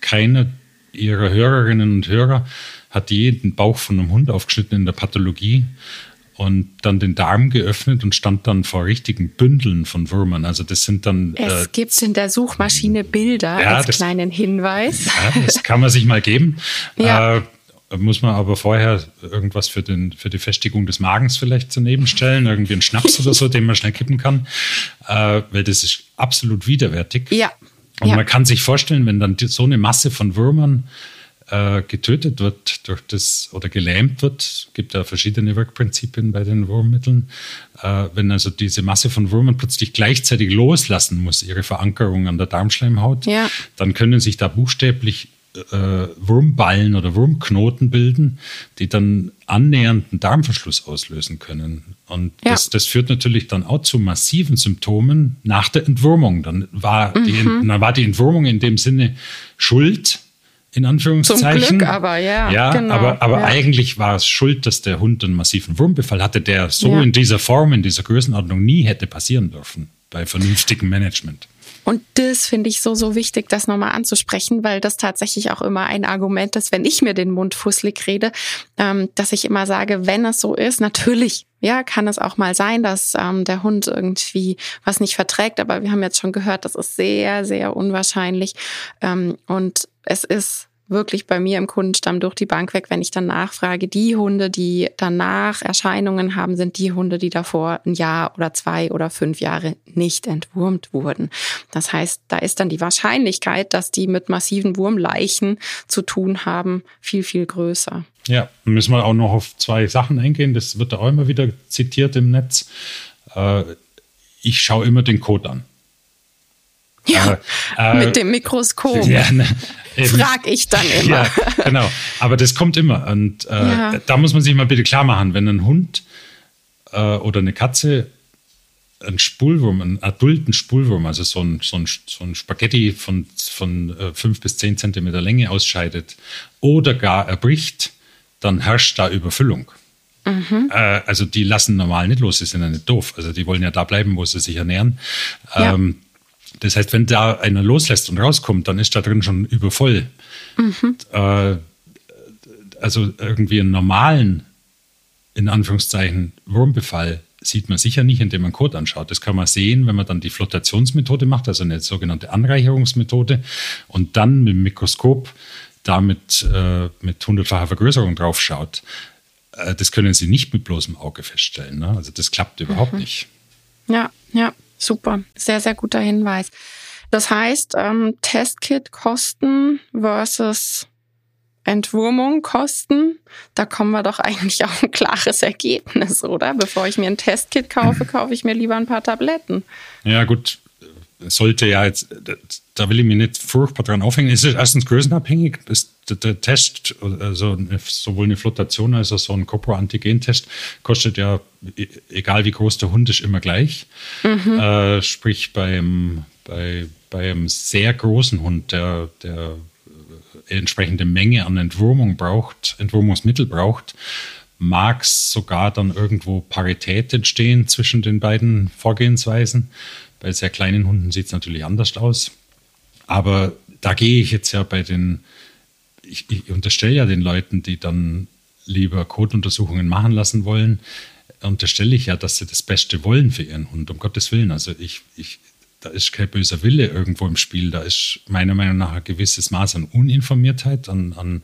keine ihrer Hörerinnen und Hörer hat jeden Bauch von einem Hund aufgeschnitten in der Pathologie und dann den Darm geöffnet und stand dann vor richtigen Bündeln von Würmern. Also das sind dann.
Es äh, gibt in der Suchmaschine Bilder ja, als das, kleinen Hinweis.
Ja, das kann man sich mal geben. Ja. Äh, muss man aber vorher irgendwas für, den, für die Festigung des Magens vielleicht daneben stellen, irgendwie einen Schnaps oder so, den man schnell kippen kann, äh, weil das ist absolut widerwärtig.
Ja.
Und
ja.
man kann sich vorstellen, wenn dann so eine Masse von Würmern äh, getötet wird durch das oder gelähmt wird, gibt ja verschiedene Wirkprinzipien bei den Wurmmitteln. Äh, wenn also diese Masse von Würmern plötzlich gleichzeitig loslassen muss, ihre Verankerung an der Darmschleimhaut, ja. dann können sich da buchstäblich äh, Wurmballen oder Wurmknoten bilden, die dann annähernden Darmverschluss auslösen können. Und ja. das, das, führt natürlich dann auch zu massiven Symptomen nach der Entwurmung. Dann war, mhm. die, dann war die Entwurmung in dem Sinne schuld in Anführungszeichen.
Zum Glück aber, ja.
Ja, genau, aber, aber ja. eigentlich war es schuld, dass der Hund einen massiven Wurmbefall hatte, der so ja. in dieser Form, in dieser Größenordnung nie hätte passieren dürfen bei vernünftigem Management.
Und das finde ich so, so wichtig, das nochmal anzusprechen, weil das tatsächlich auch immer ein Argument ist, wenn ich mir den Mund fusselig rede, ähm, dass ich immer sage, wenn es so ist, natürlich, ja, kann es auch mal sein, dass ähm, der Hund irgendwie was nicht verträgt, aber wir haben jetzt schon gehört, das ist sehr, sehr unwahrscheinlich. Ähm, und es ist wirklich bei mir im Kundenstamm durch die Bank weg, wenn ich dann nachfrage, die Hunde, die danach Erscheinungen haben, sind die Hunde, die davor ein Jahr oder zwei oder fünf Jahre nicht entwurmt wurden. Das heißt, da ist dann die Wahrscheinlichkeit, dass die mit massiven Wurmleichen zu tun haben, viel, viel größer.
Ja, müssen wir auch noch auf zwei Sachen eingehen. Das wird auch immer wieder zitiert im Netz. Äh, ich schaue immer den Code an.
Ja, äh, mit dem Mikroskop. Ja, ne, Frag ich dann immer.
Ja, genau. Aber das kommt immer. Und äh, ja. da muss man sich mal bitte klar machen, wenn ein Hund äh, oder eine Katze einen Spulwurm, einen adulten Spulwurm, also so ein, so ein, so ein Spaghetti von, von äh, fünf bis zehn Zentimeter Länge ausscheidet oder gar erbricht, dann herrscht da Überfüllung. Mhm. Äh, also die lassen normal nicht los, die sind ja nicht doof. Also die wollen ja da bleiben, wo sie sich ernähren. Ja. Ähm, das heißt, wenn da einer loslässt und rauskommt, dann ist da drin schon übervoll. Mhm. Äh, also irgendwie einen normalen, in Anführungszeichen, Wurmbefall sieht man sicher nicht, indem man Code anschaut. Das kann man sehen, wenn man dann die Flotationsmethode macht, also eine sogenannte Anreicherungsmethode, und dann mit dem Mikroskop damit äh, mit hundertfacher Vergrößerung draufschaut. Äh, das können Sie nicht mit bloßem Auge feststellen. Ne? Also das klappt überhaupt mhm. nicht.
Ja, ja, super. Sehr, sehr guter Hinweis. Das heißt, ähm, Testkit-Kosten versus Entwurmung kosten, da kommen wir doch eigentlich auf ein klares Ergebnis, oder? Bevor ich mir ein Testkit kaufe, kaufe ich mir lieber ein paar Tabletten.
Ja, gut. Sollte ja jetzt, da will ich mich nicht furchtbar dran aufhängen. Es ist erstens größenabhängig. Das, der Test, also sowohl eine Flotation als auch so ein Copro-Antigen-Test, kostet ja, e, egal wie groß der Hund ist, immer gleich. Mhm. Äh, sprich, beim, bei, bei einem sehr großen Hund, der, der entsprechende Menge an Entwurmung braucht, Entwurmungsmittel braucht, mag es sogar dann irgendwo Parität entstehen zwischen den beiden Vorgehensweisen. Bei sehr kleinen Hunden sieht es natürlich anders aus. Aber da gehe ich jetzt ja bei den, ich, ich unterstelle ja den Leuten, die dann lieber Kotuntersuchungen machen lassen wollen, unterstelle ich ja, dass sie das Beste wollen für ihren Hund, um Gottes Willen. Also ich, ich da ist kein böser Wille irgendwo im Spiel. Da ist meiner Meinung nach ein gewisses Maß an Uninformiertheit, an, an,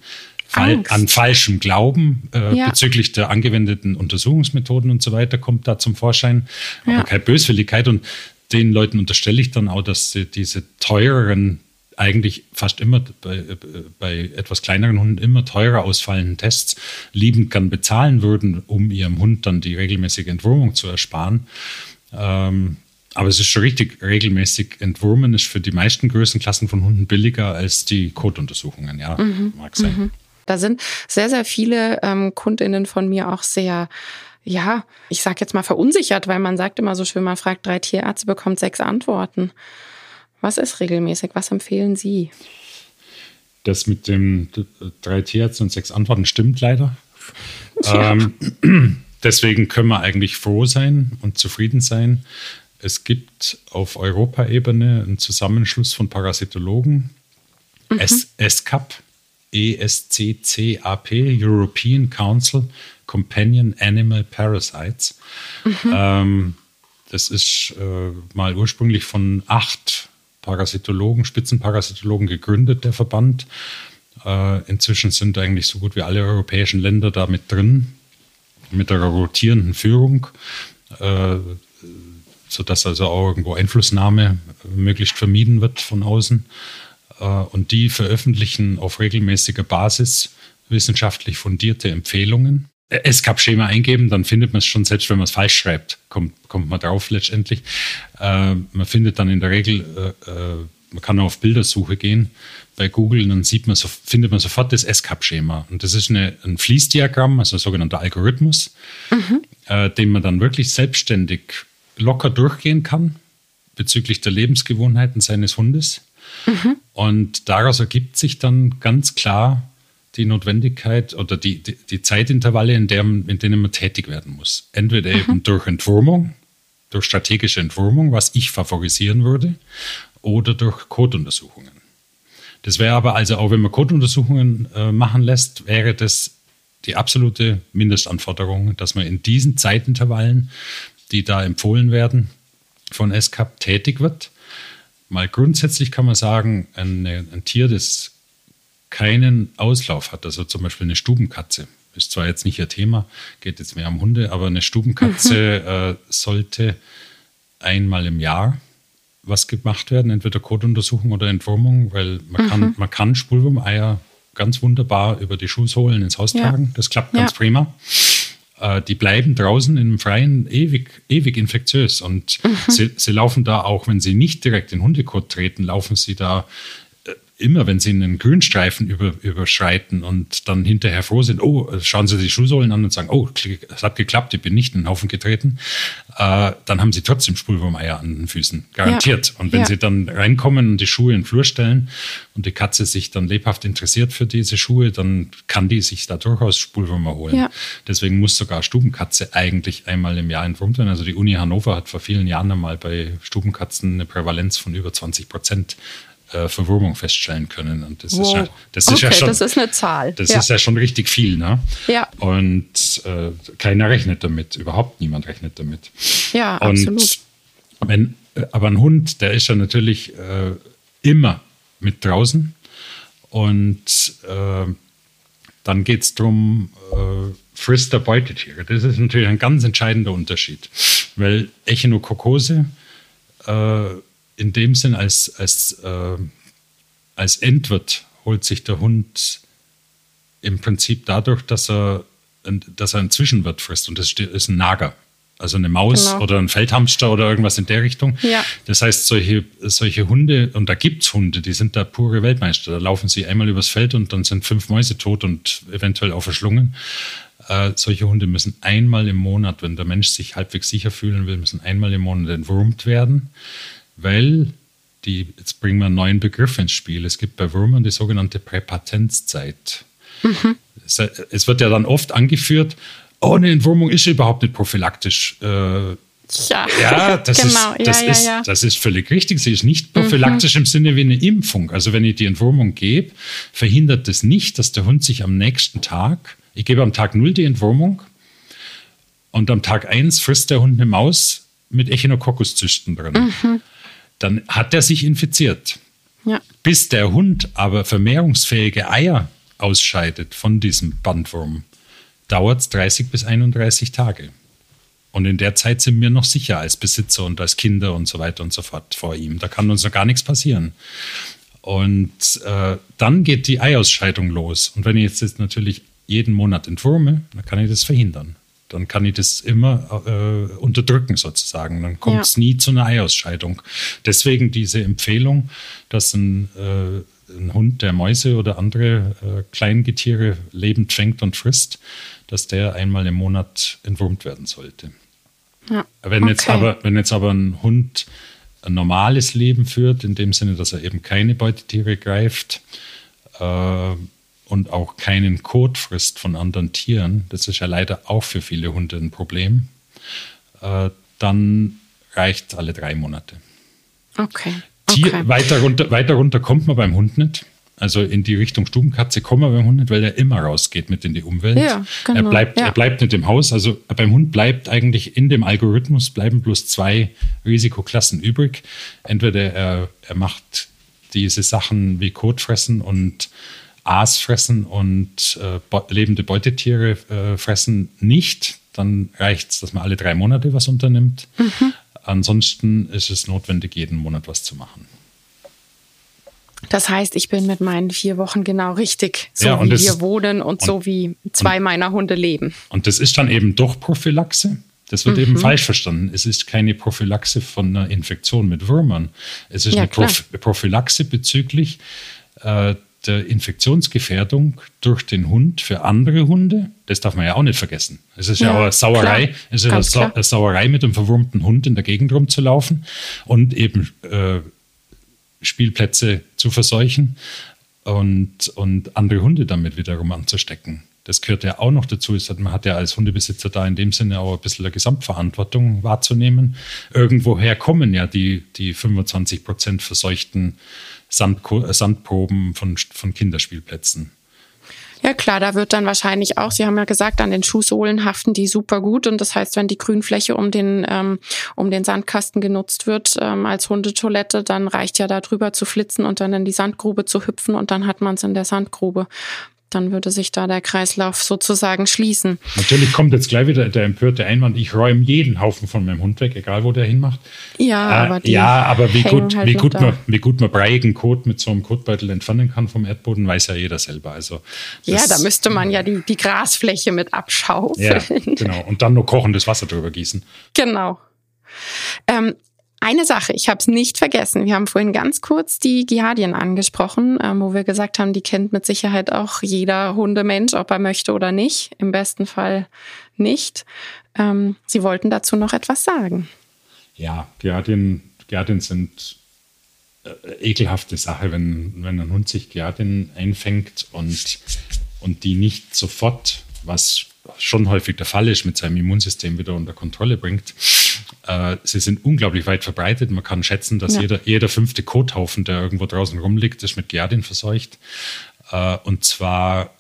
Fall, an falschem Glauben äh, ja. bezüglich der angewendeten Untersuchungsmethoden und so weiter kommt da zum Vorschein. Aber ja. keine Böswilligkeit. Und den Leuten unterstelle ich dann auch, dass sie diese teureren eigentlich fast immer bei, bei, etwas kleineren Hunden immer teurer ausfallenden Tests liebend gern bezahlen würden, um ihrem Hund dann die regelmäßige Entwurmung zu ersparen. Ähm, aber es ist schon richtig, regelmäßig entwurmen ist für die meisten Größenklassen von Hunden billiger als die Kotuntersuchungen, ja, mhm. mag sein. Mhm.
Da sind sehr, sehr viele ähm, KundInnen von mir auch sehr, ja, ich sag jetzt mal verunsichert, weil man sagt immer so schön, man fragt drei Tierärzte, bekommt sechs Antworten. Was ist regelmäßig? Was empfehlen Sie?
Das mit dem drei Tierärzte und sechs Antworten stimmt leider. Ja. Ähm, deswegen können wir eigentlich froh sein und zufrieden sein, es gibt auf Europaebene einen Zusammenschluss von Parasitologen, mhm. ESCAP, ESCCAP, European Council Companion Animal Parasites. Mhm. Ähm, das ist äh, mal ursprünglich von acht Parasitologen, Spitzenparasitologen gegründet, der Verband. Äh, inzwischen sind eigentlich so gut wie alle europäischen Länder da mit drin, mit der rotierenden Führung. Äh, sodass also auch irgendwo Einflussnahme möglichst vermieden wird von außen. Äh, und die veröffentlichen auf regelmäßiger Basis wissenschaftlich fundierte Empfehlungen. SCAP-Schema eingeben, dann findet man es schon, selbst wenn man es falsch schreibt, kommt, kommt man drauf letztendlich. Äh, man findet dann in der Regel, äh, äh man kann auf Bildersuche gehen bei Google, dann sieht man, so, findet man sofort das SCAP-Schema. Und das ist eine, ein Fließdiagramm, also ein sogenannter Algorithmus, mhm. äh, den man dann wirklich selbstständig locker durchgehen kann bezüglich der Lebensgewohnheiten seines Hundes. Mhm. Und daraus ergibt sich dann ganz klar die Notwendigkeit oder die, die, die Zeitintervalle, in, der, in denen man tätig werden muss. Entweder mhm. eben durch Entwurmung, durch strategische Entwurmung, was ich favorisieren würde, oder durch Coduntersuchungen. Das wäre aber also auch, wenn man Coduntersuchungen äh, machen lässt, wäre das die absolute Mindestanforderung, dass man in diesen Zeitintervallen die da empfohlen werden, von SCAP tätig wird. Mal grundsätzlich kann man sagen, ein, ein Tier, das keinen Auslauf hat, also zum Beispiel eine Stubenkatze, ist zwar jetzt nicht ihr Thema, geht jetzt mehr um Hunde, aber eine Stubenkatze mhm. äh, sollte einmal im Jahr was gemacht werden, entweder Kotuntersuchung oder Entwurmung, weil man, mhm. kann, man kann Spulwurmeier ganz wunderbar über die Schuhsohlen ins Haus ja. tragen. Das klappt ganz ja. prima. Äh, die bleiben draußen im Freien ewig, ewig infektiös. Und mhm. sie, sie, laufen da, auch wenn sie nicht direkt in Hundekot treten, laufen sie da immer, wenn sie einen Grünstreifen über, überschreiten und dann hinterher froh sind, oh, schauen sie die Schuhsohlen an und sagen, oh, es hat geklappt, ich bin nicht in den Haufen getreten, äh, dann haben sie trotzdem Spulwurmeier an den Füßen, garantiert. Ja. Und wenn ja. sie dann reinkommen und die Schuhe in den Flur stellen und die Katze sich dann lebhaft interessiert für diese Schuhe, dann kann die sich da durchaus Spulwürmer holen. Ja. Deswegen muss sogar Stubenkatze eigentlich einmal im Jahr entwurmt werden. Also die Uni Hannover hat vor vielen Jahren einmal bei Stubenkatzen eine Prävalenz von über 20 Prozent äh, Verwurmung feststellen können. Und das, wow. ist, ja, das
okay,
ist ja schon.
Das ist eine Zahl.
Das ja. ist ja schon richtig viel, ne?
Ja.
Und äh, keiner rechnet damit, überhaupt niemand rechnet damit.
Ja, Und absolut.
Wenn, äh, aber ein Hund, der ist ja natürlich äh, immer mit draußen. Und äh, dann geht es darum, äh, frisst der Beutetiere. Das ist natürlich ein ganz entscheidender Unterschied, weil Echinokokose äh, in dem Sinn als, als, äh, als Endwirt holt sich der Hund im Prinzip dadurch, dass er, dass er einen Zwischenwirt frisst und das ist ein Nager. Also eine Maus genau. oder ein Feldhamster oder irgendwas in der Richtung.
Ja.
Das heißt, solche, solche Hunde, und da gibt es Hunde, die sind da pure Weltmeister. Da laufen sie einmal übers Feld und dann sind fünf Mäuse tot und eventuell auch verschlungen. Äh, solche Hunde müssen einmal im Monat, wenn der Mensch sich halbwegs sicher fühlen will, müssen einmal im Monat entwurmt werden weil die, jetzt bringen wir einen neuen Begriff ins Spiel. Es gibt bei Würmern die sogenannte Präpatenzzeit. Mhm. Es, es, wird ja dann oft angeführt, oh, eine Entwurmung ist überhaupt nicht prophylaktisch. Äh,
ja,
ja, das, genau. ist, das, ja, ist, ja, das ist völlig richtig. Sie ist nicht prophylaktisch mhm. im Sinne wie eine Impfung. Also wenn ich die Entwurmung gebe, verhindert das nicht, dass der Hund sich am nächsten Tag, ich gebe am Tag 0 die Entwurmung und am Tag 1 frisst der Hund eine Maus mit Echinococcuszüchten drin. Mhm dann hat er sich infiziert.
Ja.
Bis der Hund aber vermehrungsfähige Eier ausscheidet von diesem Bandwurm, dauert es 30 bis 31 Tage. Und in der Zeit sind wir noch sicher als Besitzer und als Kinder und so weiter und so fort vor ihm. Da kann uns noch gar nichts passieren. Und äh, dann geht die Eiausscheidung los. Und wenn ich jetzt, jetzt natürlich jeden Monat entwurme, dann kann ich das verhindern dann kann ich das immer äh, unterdrücken sozusagen. Dann kommt es ja. nie zu einer Eiausscheidung. Deswegen diese Empfehlung, dass ein, äh, ein Hund, der Mäuse oder andere äh, Kleingetiere lebend fängt und frisst, dass der einmal im Monat entwurmt werden sollte.
Ja.
Wenn, okay. jetzt aber, wenn jetzt aber ein Hund ein normales Leben führt, in dem Sinne, dass er eben keine Beutetiere greift, äh, und auch keinen Kot frisst von anderen Tieren, das ist ja leider auch für viele Hunde ein Problem, äh, dann reicht alle drei Monate.
Okay.
Tier,
okay.
Weiter, runter, weiter runter kommt man beim Hund nicht. Also in die Richtung Stubenkatze kommen wir beim Hund nicht, weil er immer rausgeht mit in die Umwelt.
Ja, genau.
er, bleibt, ja. er bleibt nicht im Haus. Also beim Hund bleibt eigentlich in dem Algorithmus bleiben bloß zwei Risikoklassen übrig. Entweder er, er macht diese Sachen wie Kot fressen und Aas fressen und äh, lebende Beutetiere äh, fressen nicht, dann reicht es, dass man alle drei Monate was unternimmt. Mhm. Ansonsten ist es notwendig, jeden Monat was zu machen.
Das heißt, ich bin mit meinen vier Wochen genau richtig, so ja, wie das, wir wohnen und, und, so wie zwei und, meiner Hunde leben.
Und das ist dann eben doch Prophylaxe. Das wird mhm. eben falsch verstanden. Es ist keine Prophylaxe von einer Infektion mit Würmern. Es ist ja, eine Proph Prophylaxe bezüglich äh, der Infektionsgefährdung durch den Hund für andere Hunde, das darf man ja auch nicht vergessen. Es ist ja, ja auch eine Sauerei, klar. es ist eine, Sau eine, Sauerei mit einem verwurmten Hund in der Gegend rumzulaufen und eben äh, Spielplätze zu verseuchen und, und andere Hunde damit wiederum anzustecken. Das gehört ja auch noch dazu. Man hat ja als Hundebesitzer da in dem Sinne auch ein bisschen eine Gesamtverantwortung wahrzunehmen. Irgendwoher kommen ja die, die 25 Prozent verseuchten Sandko äh, Sandproben von, von Kinderspielplätzen.
Ja klar, da wird dann wahrscheinlich auch, Sie haben ja gesagt, an den Schuhsohlen haften die super gut und das heißt, wenn die Grünfläche um den ähm, um den Sandkasten genutzt wird ähm, als Hundetoilette, dann reicht ja da drüber zu flitzen und dann in die Sandgrube zu hüpfen und dann hat man es in der Sandgrube dann würde sich da der Kreislauf sozusagen schließen.
Natürlich kommt jetzt gleich wieder der empörte Einwand, ich räume jeden Haufen von meinem Hund weg, egal wo der hinmacht.
Ja, äh, aber,
ja, aber wie, gut, halt wie, gut man, wie gut man breiigen Kot mit so einem Kotbeutel entfernen kann vom Erdboden, weiß ja jeder selber. Also
ja, da müsste man ja die, die Grasfläche mit abschaufeln.
Ja, genau. Und dann nur kochendes Wasser drüber gießen.
Genau. Ähm, Eine Sache, ich habe es nicht vergessen. Wir haben vorhin ganz kurz die Giardien angesprochen, ähm, wo wir gesagt haben, die kennt mit Sicherheit auch jeder Hundemensch, ob er möchte oder nicht. Im besten Fall nicht. Ähm, Sie wollten dazu noch etwas sagen.
Ja, Giardien, Giardien sind äh, ekelhafte Sache, wenn, wenn ein Hund sich Giardien einfängt und, und die nicht sofort, was schon häufig der Fall ist, mit seinem Immunsystem wieder unter Kontrolle bringt. Äh, sie sind unglaublich weit verbreitet. Man kann schätzen, dass ja. jeder, jeder fünfte Kothaufen, der irgendwo draußen rumliegt, ist mit Giardien verseucht. Äh, und zwar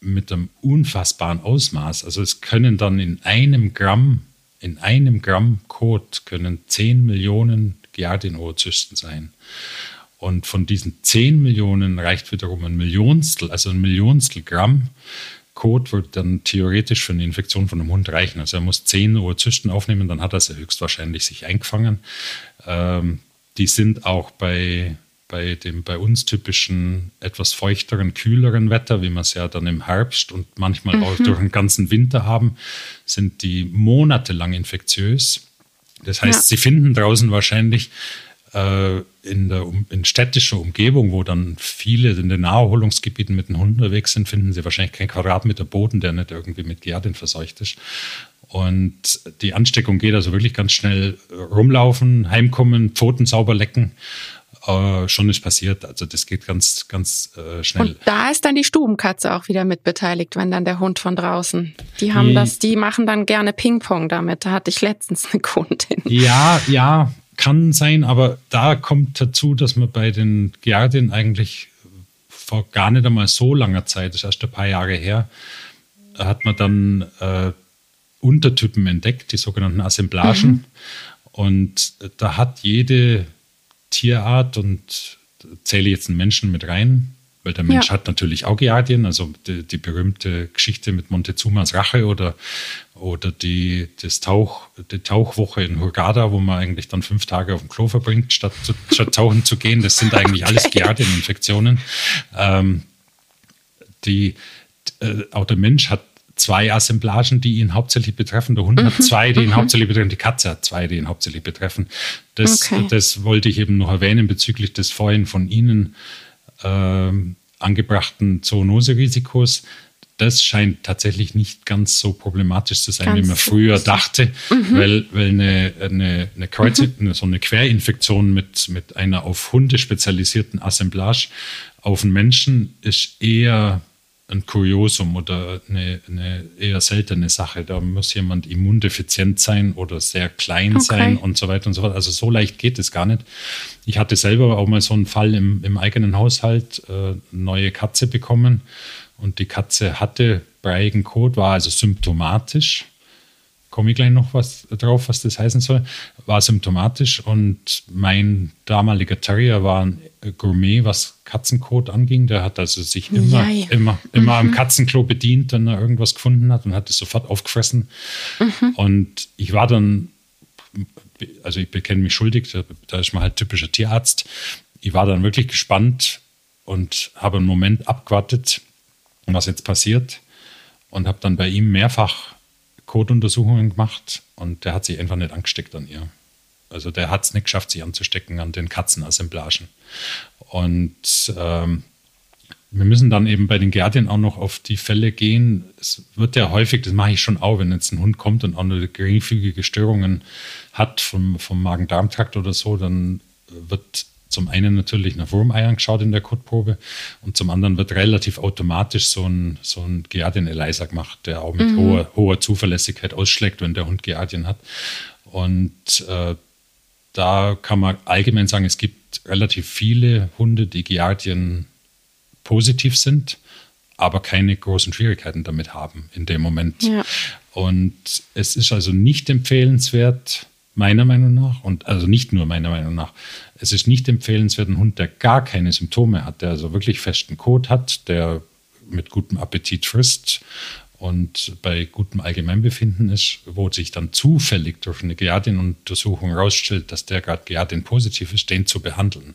mit einem unfassbaren Ausmaß. Also es können dann in einem Gramm, in einem Gramm Kot können 10 Millionen Giardien-Oozysten sein. Und von diesen 10 Millionen reicht wiederum ein Millionstel, also ein Millionstel Gramm Code wird dann theoretisch für eine Infektion von einem Hund reichen. Also er muss 10 Oozysten aufnehmen, dann hat er sie höchstwahrscheinlich sich eingefangen. Ähm, die sind auch bei, bei dem bei uns typischen etwas feuchteren, kühleren Wetter, wie wir es ja dann im Herbst und manchmal mhm. auch durch den ganzen Winter haben, sind die monatelang infektiös. Das heißt, ja. sie finden draußen wahrscheinlich äh, in der in städtischer Umgebung, wo dann viele in den Naherholungsgebieten mit den Hunden unterwegs sind, finden sie wahrscheinlich keinen Quadratmeter Boden, der nicht irgendwie mit Giardin verseucht ist. Und die Ansteckung geht also wirklich ganz schnell rumlaufen, heimkommen, Pfoten sauber lecken. Äh, schon ist passiert. Also das geht ganz, ganz äh, schnell.
Und da ist dann die Stubenkatze auch wieder mit beteiligt, wenn dann der Hund von draußen. Die haben die, das, die machen dann gerne Ping-Pong damit. Da hatte ich letztens eine Kundin.
Ja, ja, kann sein, aber da kommt dazu, dass man bei den Giardien eigentlich vor gar nicht einmal so langer Zeit, das ist erst ein paar Jahre her, hat man dann äh, Untertypen entdeckt, die sogenannten Assemblagen. Mhm. Und da hat jede Tierart, und zähle jetzt einen Menschen mit rein, weil der Mensch ja. hat natürlich auch Giardien, also die, die, berühmte Geschichte mit Montezumas Rache oder, oder die, das Tauch, die Tauchwoche in Hurghada, wo man eigentlich dann fünf Tage auf dem Klo verbringt, statt, zu, statt tauchen zu gehen. Das sind eigentlich okay. alles Giardien-Infektionen. Ähm, die, äh, auch der Mensch hat zwei Assemblagen, die ihn hauptsächlich betreffen. Der Hund mhm. hat zwei, die ihn mhm. hauptsächlich betreffen. Die Katze hat zwei, die ihn hauptsächlich betreffen. Das, okay. das wollte ich eben noch erwähnen bezüglich des vorhin von Ihnen äh, angebrachten Zoonose-Risikos. Das scheint tatsächlich nicht ganz so problematisch zu sein, ganz wie man früher dachte, mhm. weil, weil eine, eine, eine, Kreuz, mhm. so eine Querinfektion mit, mit einer auf Hunde spezialisierten Assemblage auf einen Menschen ist eher ein Kuriosum oder eine, eine, eher seltene Sache. Da muss jemand immundefizient sein oder sehr klein okay. sein und so weiter und so fort. Also so leicht geht es gar nicht. Ich hatte selber auch mal so einen Fall im, im eigenen Haushalt, äh, neue Katze bekommen und die Katze hatte breiigen Kot, war also symptomatisch komme ich gleich noch was drauf, was das heißen soll, war symptomatisch und mein damaliger Terrier war ein Gourmet, was Katzenkot anging. Der hat also sich immer, ja, ja. immer, immer mhm. am Katzenklo bedient, wenn er irgendwas gefunden hat und hat es sofort aufgefressen. Mhm. Und ich war dann, also ich bekenne mich schuldig, da ist man halt typischer Tierarzt. Ich war dann wirklich gespannt und habe einen Moment abgewartet, was jetzt passiert und habe dann bei ihm mehrfach Kotuntersuchungen gemacht und der hat sich einfach nicht angesteckt an ihr. Also der hat es nicht geschafft, sich anzustecken an den Katzenassemblagen. Und ähm, wir müssen dann eben bei den Gärtchen auch noch auf die Fälle gehen. Es wird ja häufig, das mache ich schon auch, wenn jetzt ein Hund kommt und auch nur geringfügige Störungen hat vom, vom Magen-Darm-Trakt oder so, dann wird zum einen natürlich nach Wurmeiern geschaut in der Kotprobe und zum anderen wird relativ automatisch so ein, so ein Giardien-ELISA gemacht, der auch mit mhm. hoher, hoher Zuverlässigkeit ausschlägt, wenn der Hund Giardien hat. Und äh, da kann man allgemein sagen, es gibt relativ viele Hunde, die Giardien positiv sind, aber keine großen Schwierigkeiten damit haben in dem Moment. Ja. Und es ist also nicht empfehlenswert, meiner Meinung nach, und also nicht nur meiner Meinung nach, es ist nicht empfehlenswert, ein Hund, der gar keine Symptome hat, der also wirklich festen Kot hat, der mit gutem Appetit frisst und bei gutem Allgemeinbefinden ist, wo sich dann zufällig durch eine Giardin-Untersuchung herausstellt, dass der gerade Giardin positiv ist, den zu behandeln.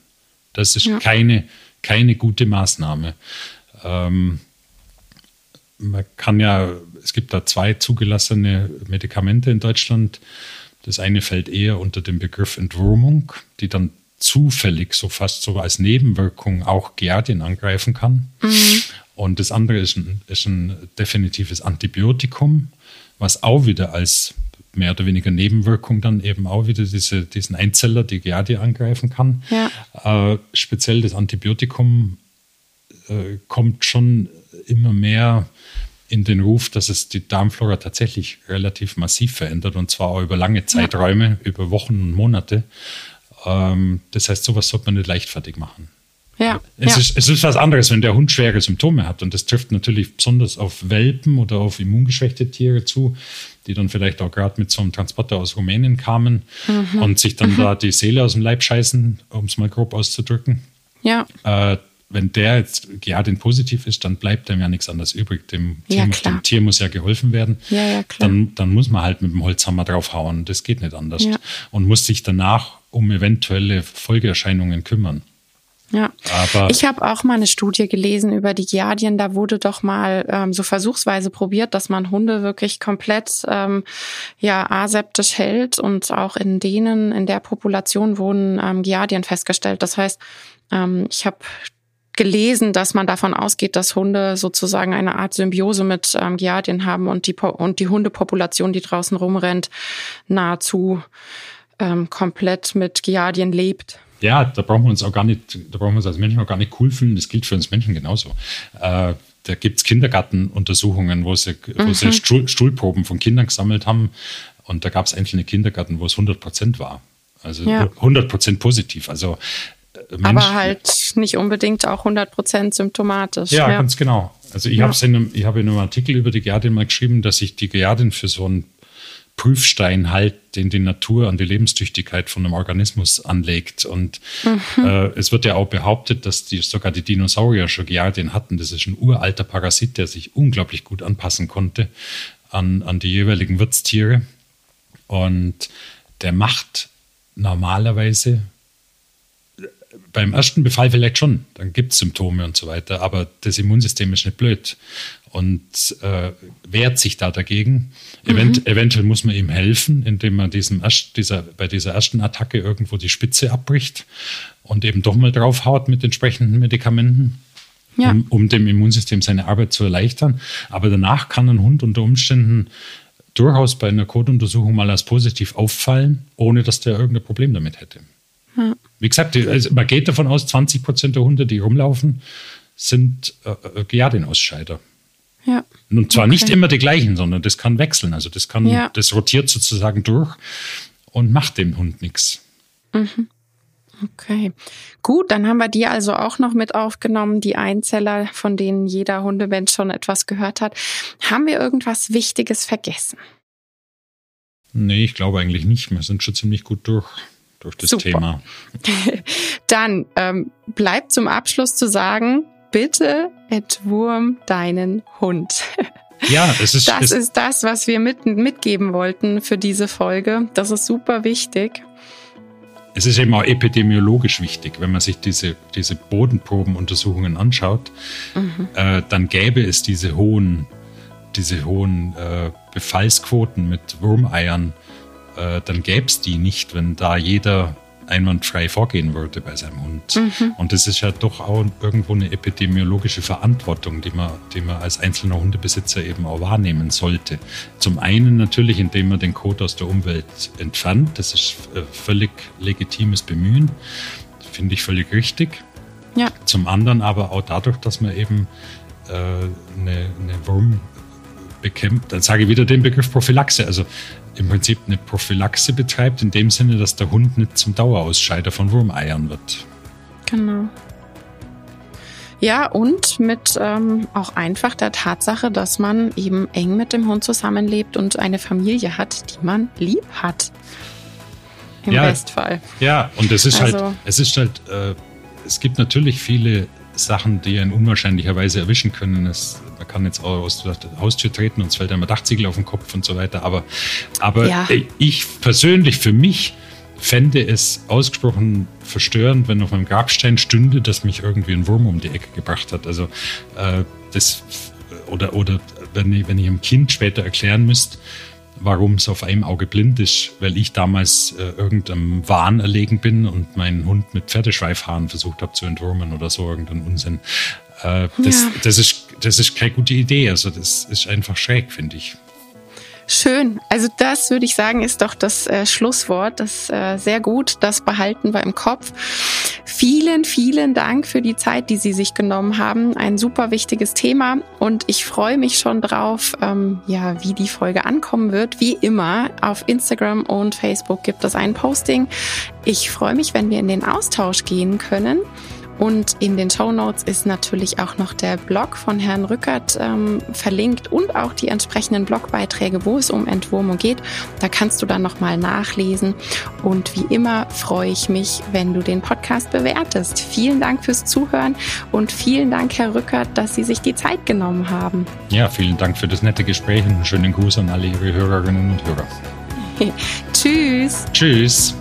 Das ist ja. keine, keine gute Maßnahme. Ähm, man kann ja, es gibt da zwei zugelassene Medikamente in Deutschland Das eine fällt eher unter den Begriff Entwurmung, die dann zufällig so fast so als Nebenwirkung auch Giardien angreifen kann. Mhm. Und das andere ist ein, ist ein definitives Antibiotikum, was auch wieder als mehr oder weniger Nebenwirkung dann eben auch wieder diese, diesen Einzeller, die Giardia angreifen kann. Ja. Äh, speziell das Antibiotikum äh, kommt schon immer mehr in den Ruf, dass es die Darmflora tatsächlich relativ massiv verändert und zwar auch über lange Zeiträume, ja. über Wochen und Monate. Ähm, das heißt, sowas sollte man nicht leichtfertig machen. Ja, es, ja. Ist, es ist was anderes, wenn der Hund schwere Symptome hat. Und das trifft natürlich besonders auf Welpen oder auf immungeschwächte Tiere zu, die dann vielleicht auch gerade mit so einem Transporter aus Rumänien kamen mhm. und sich dann mhm. da die Seele aus dem Leib scheißen, um es mal grob auszudrücken. Ja. Äh, wenn der jetzt Giardin positiv ist, dann bleibt dem ja nichts anderes übrig. Dem, ja, Tier, dem Tier, muss ja geholfen werden. Ja, ja, klar. Dann, dann muss man halt mit dem Holzhammer draufhauen. Das geht nicht anders. Und muss sich danach um eventuelle Folgeerscheinungen kümmern.
Ja, aber ich habe auch mal eine Studie gelesen über die Giardien. Da wurde doch mal ähm, so versuchsweise probiert, dass man Hunde wirklich komplett ähm, ja aseptisch hält und auch in denen in der Population wurden ähm, Giardien festgestellt. Das heißt, ähm, ich habe gelesen, dass man davon ausgeht, dass Hunde sozusagen eine Art Symbiose mit ähm, Giardien haben und die und die Hundepopulation, die draußen rumrennt, nahezu ähm, komplett mit Giardien lebt
ja, da brauchen wir uns auch gar nicht, da brauchen wir uns als Menschen auch gar nicht cool fühlen. Das gilt für uns Menschen genauso. Äh, da gibt es Kindergartenuntersuchungen, wo sie, mhm. wo sie mhm. Stuhl, Stuhlproben von Kindern gesammelt haben. Und da gab es einzelne Kindergärten, wo es 100 Prozent war. Also ja. 100 Prozent positiv. Also
äh, Mensch, Aber halt nicht unbedingt auch 100 Prozent symptomatisch.
Ja, ja, ganz genau. Also ich ja. habe in, einem, ich hab in einem Artikel über die Giardin mal geschrieben, dass sich die Giardin für so ein Prüfstein halt, den die Natur an die Lebenstüchtigkeit von einem Organismus anlegt. Und mhm. äh, es wird ja auch behauptet, dass die, sogar die Dinosaurier schon Giardien hatten. Das ist ein uralter Parasit, der sich unglaublich gut anpassen konnte an, an die jeweiligen Wirtstiere. Und der macht normalerweise beim ersten Befall vielleicht schon, dann gibt es Symptome und so weiter, aber das Immunsystem ist nicht blöd und äh, wehrt sich da dagegen. Event, mhm. Eventuell muss man ihm helfen, indem man diesem erst, dieser, bei dieser ersten Attacke irgendwo die Spitze abbricht und eben doch mal draufhaut mit entsprechenden Medikamenten. Ja. Um, um dem Immunsystem seine Arbeit zu erleichtern. Aber danach kann ein Hund unter Umständen durchaus bei einer Codeuntersuchung mal als positiv auffallen, ohne dass der irgendein Problem damit hätte. Ja. Wie gesagt, also man geht davon aus, 20 Prozent der Hunde, die rumlaufen, sind äh, äh Giardin-Ausscheider. Ja. Und zwar okay. nicht immer die gleichen, sondern das kann wechseln. Also das kann, ja. das rotiert sozusagen durch und macht dem Hund nichts. Mhm.
Okay. Gut, dann haben wir die also auch noch mit aufgenommen, die Einzeller, von denen jeder Hundemensch schon etwas gehört hat. Haben wir irgendwas Wichtiges vergessen?
Nee, ich glaube eigentlich nicht. Wir sind schon ziemlich gut durch, durch das Super. Thema.
dann ähm, bleibt zum Abschluss zu sagen, bitte entwurm deinen Hund. Ja, es ist. Das ist das, was wir mit, mitgeben wollten für diese Folge. Das ist super wichtig.
Es ist eben auch epidemiologisch wichtig, wenn man sich diese, diese Bodenprobenuntersuchungen anschaut, mhm. äh, dann gäbe es diese hohen, diese hohen äh, Befallsquoten mit Wurmeiern, äh, dann gäbe es die nicht, wenn da jeder einwandfrei vorgehen würde bei seinem Hund. Mhm. Und das ist ja doch auch irgendwo eine epidemiologische Verantwortung, die man, die man als einzelner Hundebesitzer eben auch wahrnehmen sollte. Zum einen natürlich, indem man den Kot aus der Umwelt entfernt. Das ist äh, völlig legitimes Bemühen. Finde ich völlig richtig. Ja. Zum anderen aber auch dadurch, dass man eben äh, eine, eine Wurm bekämpft, dann sage ich wieder den Begriff Prophylaxe. Also im Prinzip eine Prophylaxe betreibt, in dem Sinne, dass der Hund nicht zum Dauerausscheider von Wurmeiern wird.
Genau. Ja, und mit ähm, auch einfach der Tatsache, dass man eben eng mit dem Hund zusammenlebt und eine Familie hat, die man lieb hat. Im ja, Bestfall.
Ja, und es ist halt, also, halt, es ist halt, äh, es gibt natürlich viele Sachen, die einen unwahrscheinlicherweise erwischen können. Es, man kann jetzt auch aus der Haustür treten und es fällt einem Dachziegel auf den Kopf und so weiter. Aber, aber ja. ich persönlich für mich fände es ausgesprochen verstörend, wenn auf meinem Grabstein stünde, dass mich irgendwie ein Wurm um die Ecke gebracht hat. Also äh, das oder oder wenn ich, wenn ich einem Kind später erklären müsste, warum es auf einem Auge blind ist, weil ich damals äh, irgendeinem Wahn erlegen bin und meinen Hund mit Pferdeschweifhaaren versucht habe zu entwurmen oder so, irgendein Unsinn. Äh, das, ja. das, ist, das ist keine gute Idee. Also das ist einfach schräg, finde ich.
Schön. Also das würde ich sagen, ist doch das äh, Schlusswort. Das äh, sehr gut. Das behalten wir im Kopf. Vielen, vielen Dank für die Zeit, die Sie sich genommen haben. Ein super wichtiges Thema und ich freue mich schon drauf, ähm, ja, wie die Folge ankommen wird. Wie immer auf Instagram und Facebook gibt es ein Posting. Ich freue mich, wenn wir in den Austausch gehen können. Und in den Show Notes ist natürlich auch noch der Blog von Herrn Rückert ähm, verlinkt und auch die entsprechenden Blogbeiträge, wo es um Entwurmung geht. Da kannst du dann nochmal nachlesen. Und wie immer freue ich mich, wenn du den Podcast bewertest. Vielen Dank fürs Zuhören und vielen Dank, Herr Rückert, dass Sie sich die Zeit genommen haben.
Ja, vielen Dank für das nette Gespräch und einen schönen Gruß an alle Ihre Hörerinnen und Hörer.
Tschüss.
Tschüss.